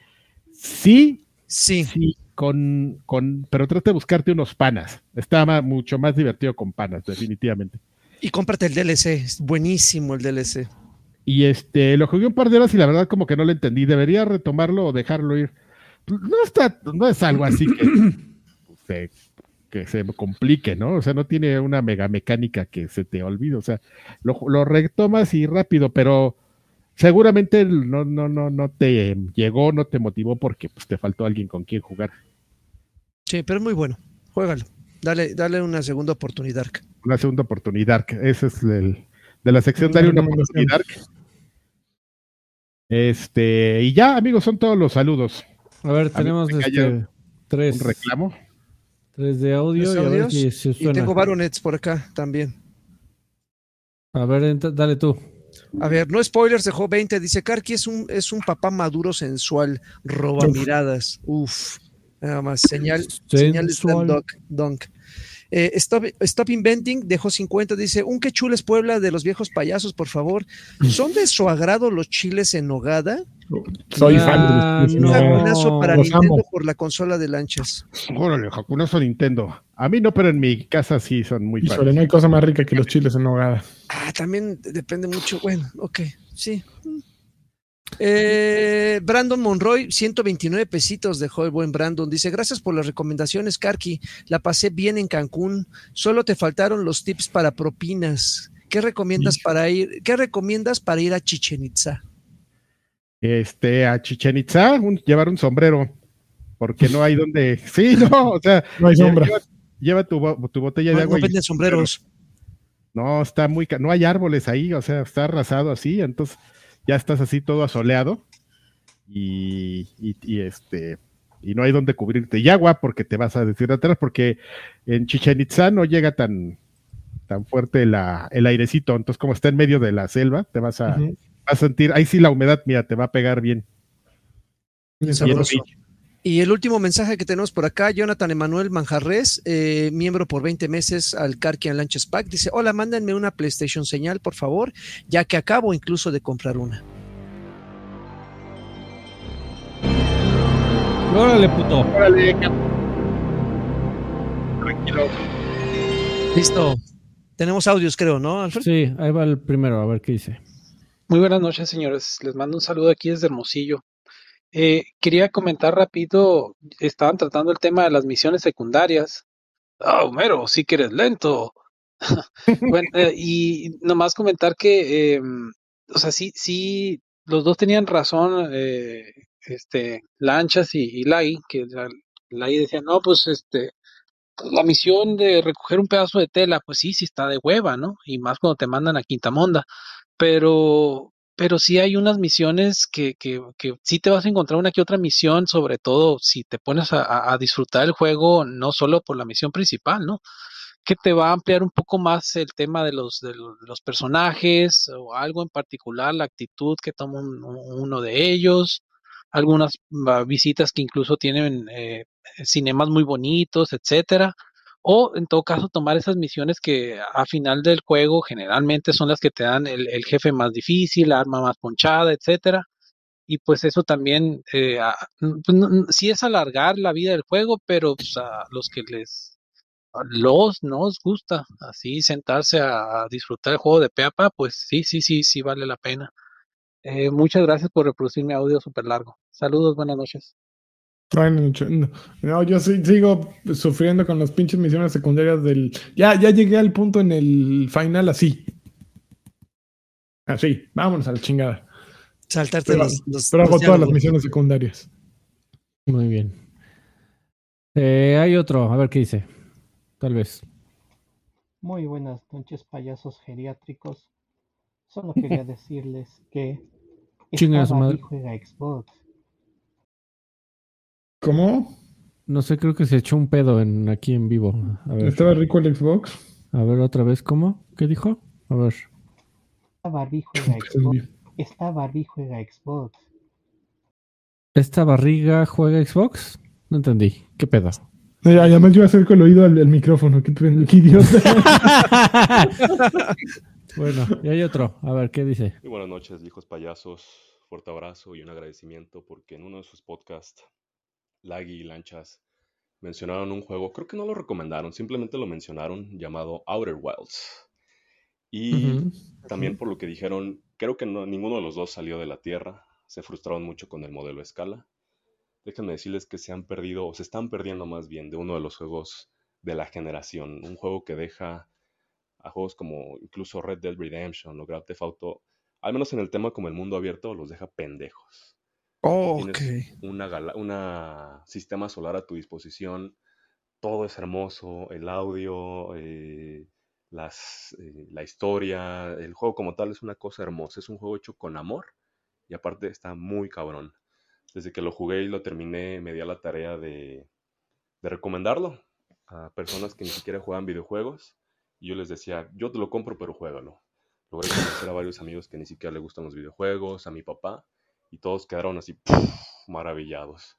Sí. sí con, con, pero trata de buscarte unos panas. Está ma- mucho más divertido con panas, definitivamente. y cómprate el DLC, es buenísimo el DLC. Y este, lo jugué un par de horas y la verdad como que no lo entendí. ¿Debería retomarlo o dejarlo ir? Pues, no está, no es algo así que se, que se complique, ¿no? O sea, no tiene una mega mecánica que se te olvide. O sea, lo, lo retomas y rápido, pero seguramente no, no, no, no te llegó, no te motivó porque pues, te faltó alguien con quien jugar. Sí, pero es muy bueno. Juégalo. Dale, dale una segunda oportunidad. Una segunda oportunidad. Ese es el de la sección Dale una oportunidad. Este, y ya, amigos, son todos los saludos. A ver, tenemos este, tres. Un reclamo. Tres de audio y, a ver si, y tengo baronets por acá también. A ver, dale tú. A ver, no spoilers, dejó 20. Dice Karki es un, es un papá maduro sensual, roba miradas. Uf, nada más, señal, señal de dunk. Eh, Stop, Inventing dejó 50, dice, un que chules Puebla de los viejos payasos, por favor. ¿Son de su agrado los chiles en nogada? Soy fan Un jacunazo para Nintendo por la consola de lanchas. Órale, jacunazo Nintendo. A mí no, pero en mi casa sí son muy fan. no hay cosa más rica que los chiles en nogada. Ah, también depende mucho. Bueno, ok, sí. Eh, Brandon Monroy, 129 pesitos dejó el buen Brandon. Dice, gracias por las recomendaciones, Karki. La pasé bien en Cancún. Solo te faltaron los tips para propinas. ¿Qué recomiendas para ir? ¿Qué recomiendas para ir a Chichen Itza? Este, a Chichen Itza, llevar un sombrero. Porque no hay donde. Sí, no, o sea, no hay sombra. Lleva, tu, botella de agua. No venden sombreros. No, está muy. No hay árboles ahí, o sea, está arrasado así. Entonces ya estás así todo asoleado y, este y no hay donde cubrirte y agua porque te vas a deshidratar porque en Chichen Itza no llega tan tan fuerte la, el airecito, entonces como está en medio de la selva, te vas a, a sentir, ahí sí la humedad, mira, te va a pegar bien. Y el último mensaje que tenemos por acá, Jonathan Emanuel Manjarres, eh, miembro por 20 meses al Karkian Lunches Pack, dice, hola, mándenme una PlayStation señal, por favor, ya que acabo incluso de comprar una. Órale, puto. Órale, Tranquilo. Listo. Tenemos audios, creo, ¿no, Alfred? Sí, ahí va el primero, a ver qué dice. Muy buenas noches, señores. Les mando un saludo aquí desde Hermosillo. Eh, quería comentar rápido, estaban tratando el tema de las misiones secundarias. Ah, Homero, sí que eres lento. bueno, eh, y nomás comentar que, eh, o sea, sí, sí, los dos tenían razón, eh, este, Lanchas y, y Lai, que Lai decía, no, pues este, la misión de recoger un pedazo de tela, pues sí, sí está de hueva, ¿no? Y más cuando te mandan a Quintamonda. Pero, pero sí hay unas misiones que, que, que sí te vas a encontrar una que otra misión, sobre todo si te pones a, disfrutar el juego, no solo por la misión principal, ¿no? Que te va a ampliar un poco más el tema de los, de los, personajes o algo en particular, la actitud que toma uno de ellos, algunas ah, visitas que incluso tienen eh, cinemas muy bonitos, etcétera o en todo caso tomar esas misiones que a final del juego generalmente son las que te dan el, jefe más difícil, la arma más ponchada, etcétera. Y pues eso también eh, pues, sí es alargar la vida del juego, pero pues, a los que les los nos gusta así sentarse a, disfrutar el juego de Peapa, pues sí, sí, sí, sí vale la pena. Eh, muchas gracias por reproducir mi audio súper largo. Saludos, buenas noches. No, yo sigo sufriendo con las pinches misiones secundarias del. Ya, ya llegué al punto en el final así. Así, vámonos a la chingada. Saltarte pero, los, Pero hago todas las misiones secundarias. Muy bien. Eh, hay otro, a ver qué dice. Tal vez. Muy buenas noches, payasos geriátricos. Solo quería decirles que. Chinga su madre. juega Xbox ¿Cómo? No sé, creo que se echó un pedo en, aquí en vivo. ¿Estaba rico el Xbox? A ver otra vez, ¿cómo? ¿Qué dijo? A ver. Esta Barbie juega Xbox. Esta Barbie juega Xbox. ¿Esta barriga juega Xbox? No entendí. ¿Qué pedo? además yo acerco el oído al, micrófono. Qué, qué idiota. bueno, y hay otro. A ver, ¿qué dice? Muy buenas noches, hijos payasos. Fuerte abrazo y un agradecimiento porque en uno de sus podcasts Laggy y Lanchas mencionaron un juego, creo que no lo recomendaron, simplemente lo mencionaron, llamado Outer Wilds. Y también por lo que dijeron, creo que no, ninguno de los dos salió de la Tierra. Se frustraron mucho con el modelo escala. Déjenme decirles que se han perdido, o se están perdiendo más bien, de uno de los juegos de la generación. Un juego que deja a juegos como incluso Red Dead Redemption o Grand Theft Auto, al menos en el tema como el mundo abierto, los deja pendejos. Oh, Tienes ok. una, gala- una sistema solar a tu disposición, todo es hermoso, el audio, eh, las, eh, la historia, el juego como tal es una cosa hermosa, es un juego hecho con amor y aparte está muy cabrón. Desde que lo jugué y lo terminé, me di a la tarea de, de recomendarlo a personas que ni siquiera juegan videojuegos y yo les decía, yo te lo compro, pero juégalo. Logré convencer a varios amigos que ni siquiera le gustan los videojuegos, a mi papá, y todos quedaron así ¡puf! maravillados.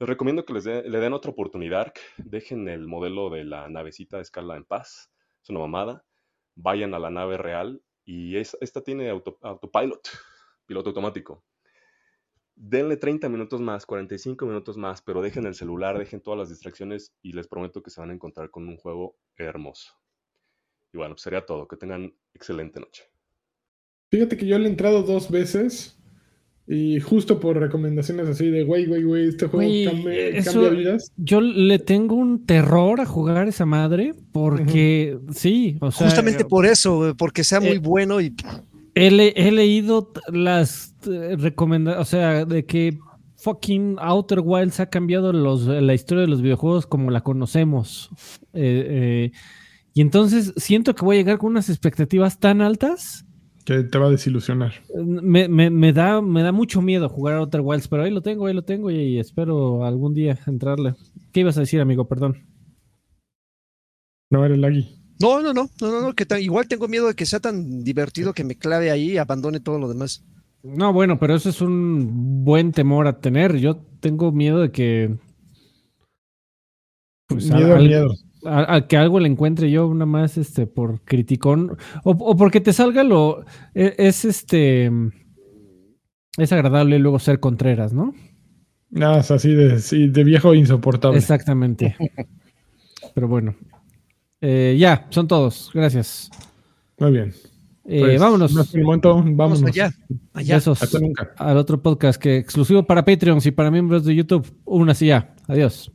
Les recomiendo que les le den otra oportunidad, dejen el modelo de la navecita de escala en paz, es una mamada, vayan a la nave real y es- esta tiene auto- autopilot, piloto automático. Denle 30 minutos más, 45 minutos más, pero dejen el celular, dejen todas las distracciones y les prometo que se van a encontrar con un juego hermoso. Y bueno, pues sería todo. Que tengan excelente noche. Fíjate que yo le he entrado dos veces y justo por recomendaciones así de, güey, güey, güey, este juego cambia, eso- cambia vidas. Yo le tengo un terror a jugar esa madre porque sí, o sea, Justamente por eso, porque sea muy eh, bueno y he, le- he leído las recomendaciones, o sea, de que fucking Outer Wilds ha cambiado los, la historia de los videojuegos como la conocemos. Eh, eh, y entonces siento que voy a llegar con unas expectativas tan altas. Que te va a desilusionar. Me, me- me da, me da mucho miedo jugar a Outer Wilds, pero ahí lo tengo, ahí lo tengo y, espero algún día entrarle. ¿Qué ibas a decir, amigo? Perdón. No era el Agui. No, no, no, no, no, no, que tan- igual tengo miedo de que sea tan divertido que me clave ahí y abandone todo lo demás. No, bueno, pero eso es un buen temor a tener. Yo tengo miedo de que. pues, miedo al- al miedo. A, a que algo le encuentre yo una más este por criticón o, o porque te salga lo e- es este es agradable luego ser contreras, ¿no? Ah, es así de, sí, de viejo insoportable. Exactamente. Pero bueno. Eh, ya, son todos. Gracias. Muy bien. Eh, Pues, vámonos. el momento, vámonos. Vamos allá, allá. Besos Hasta nunca. al otro podcast que exclusivo para Patreons y para miembros de YouTube. Una así ya. Adiós.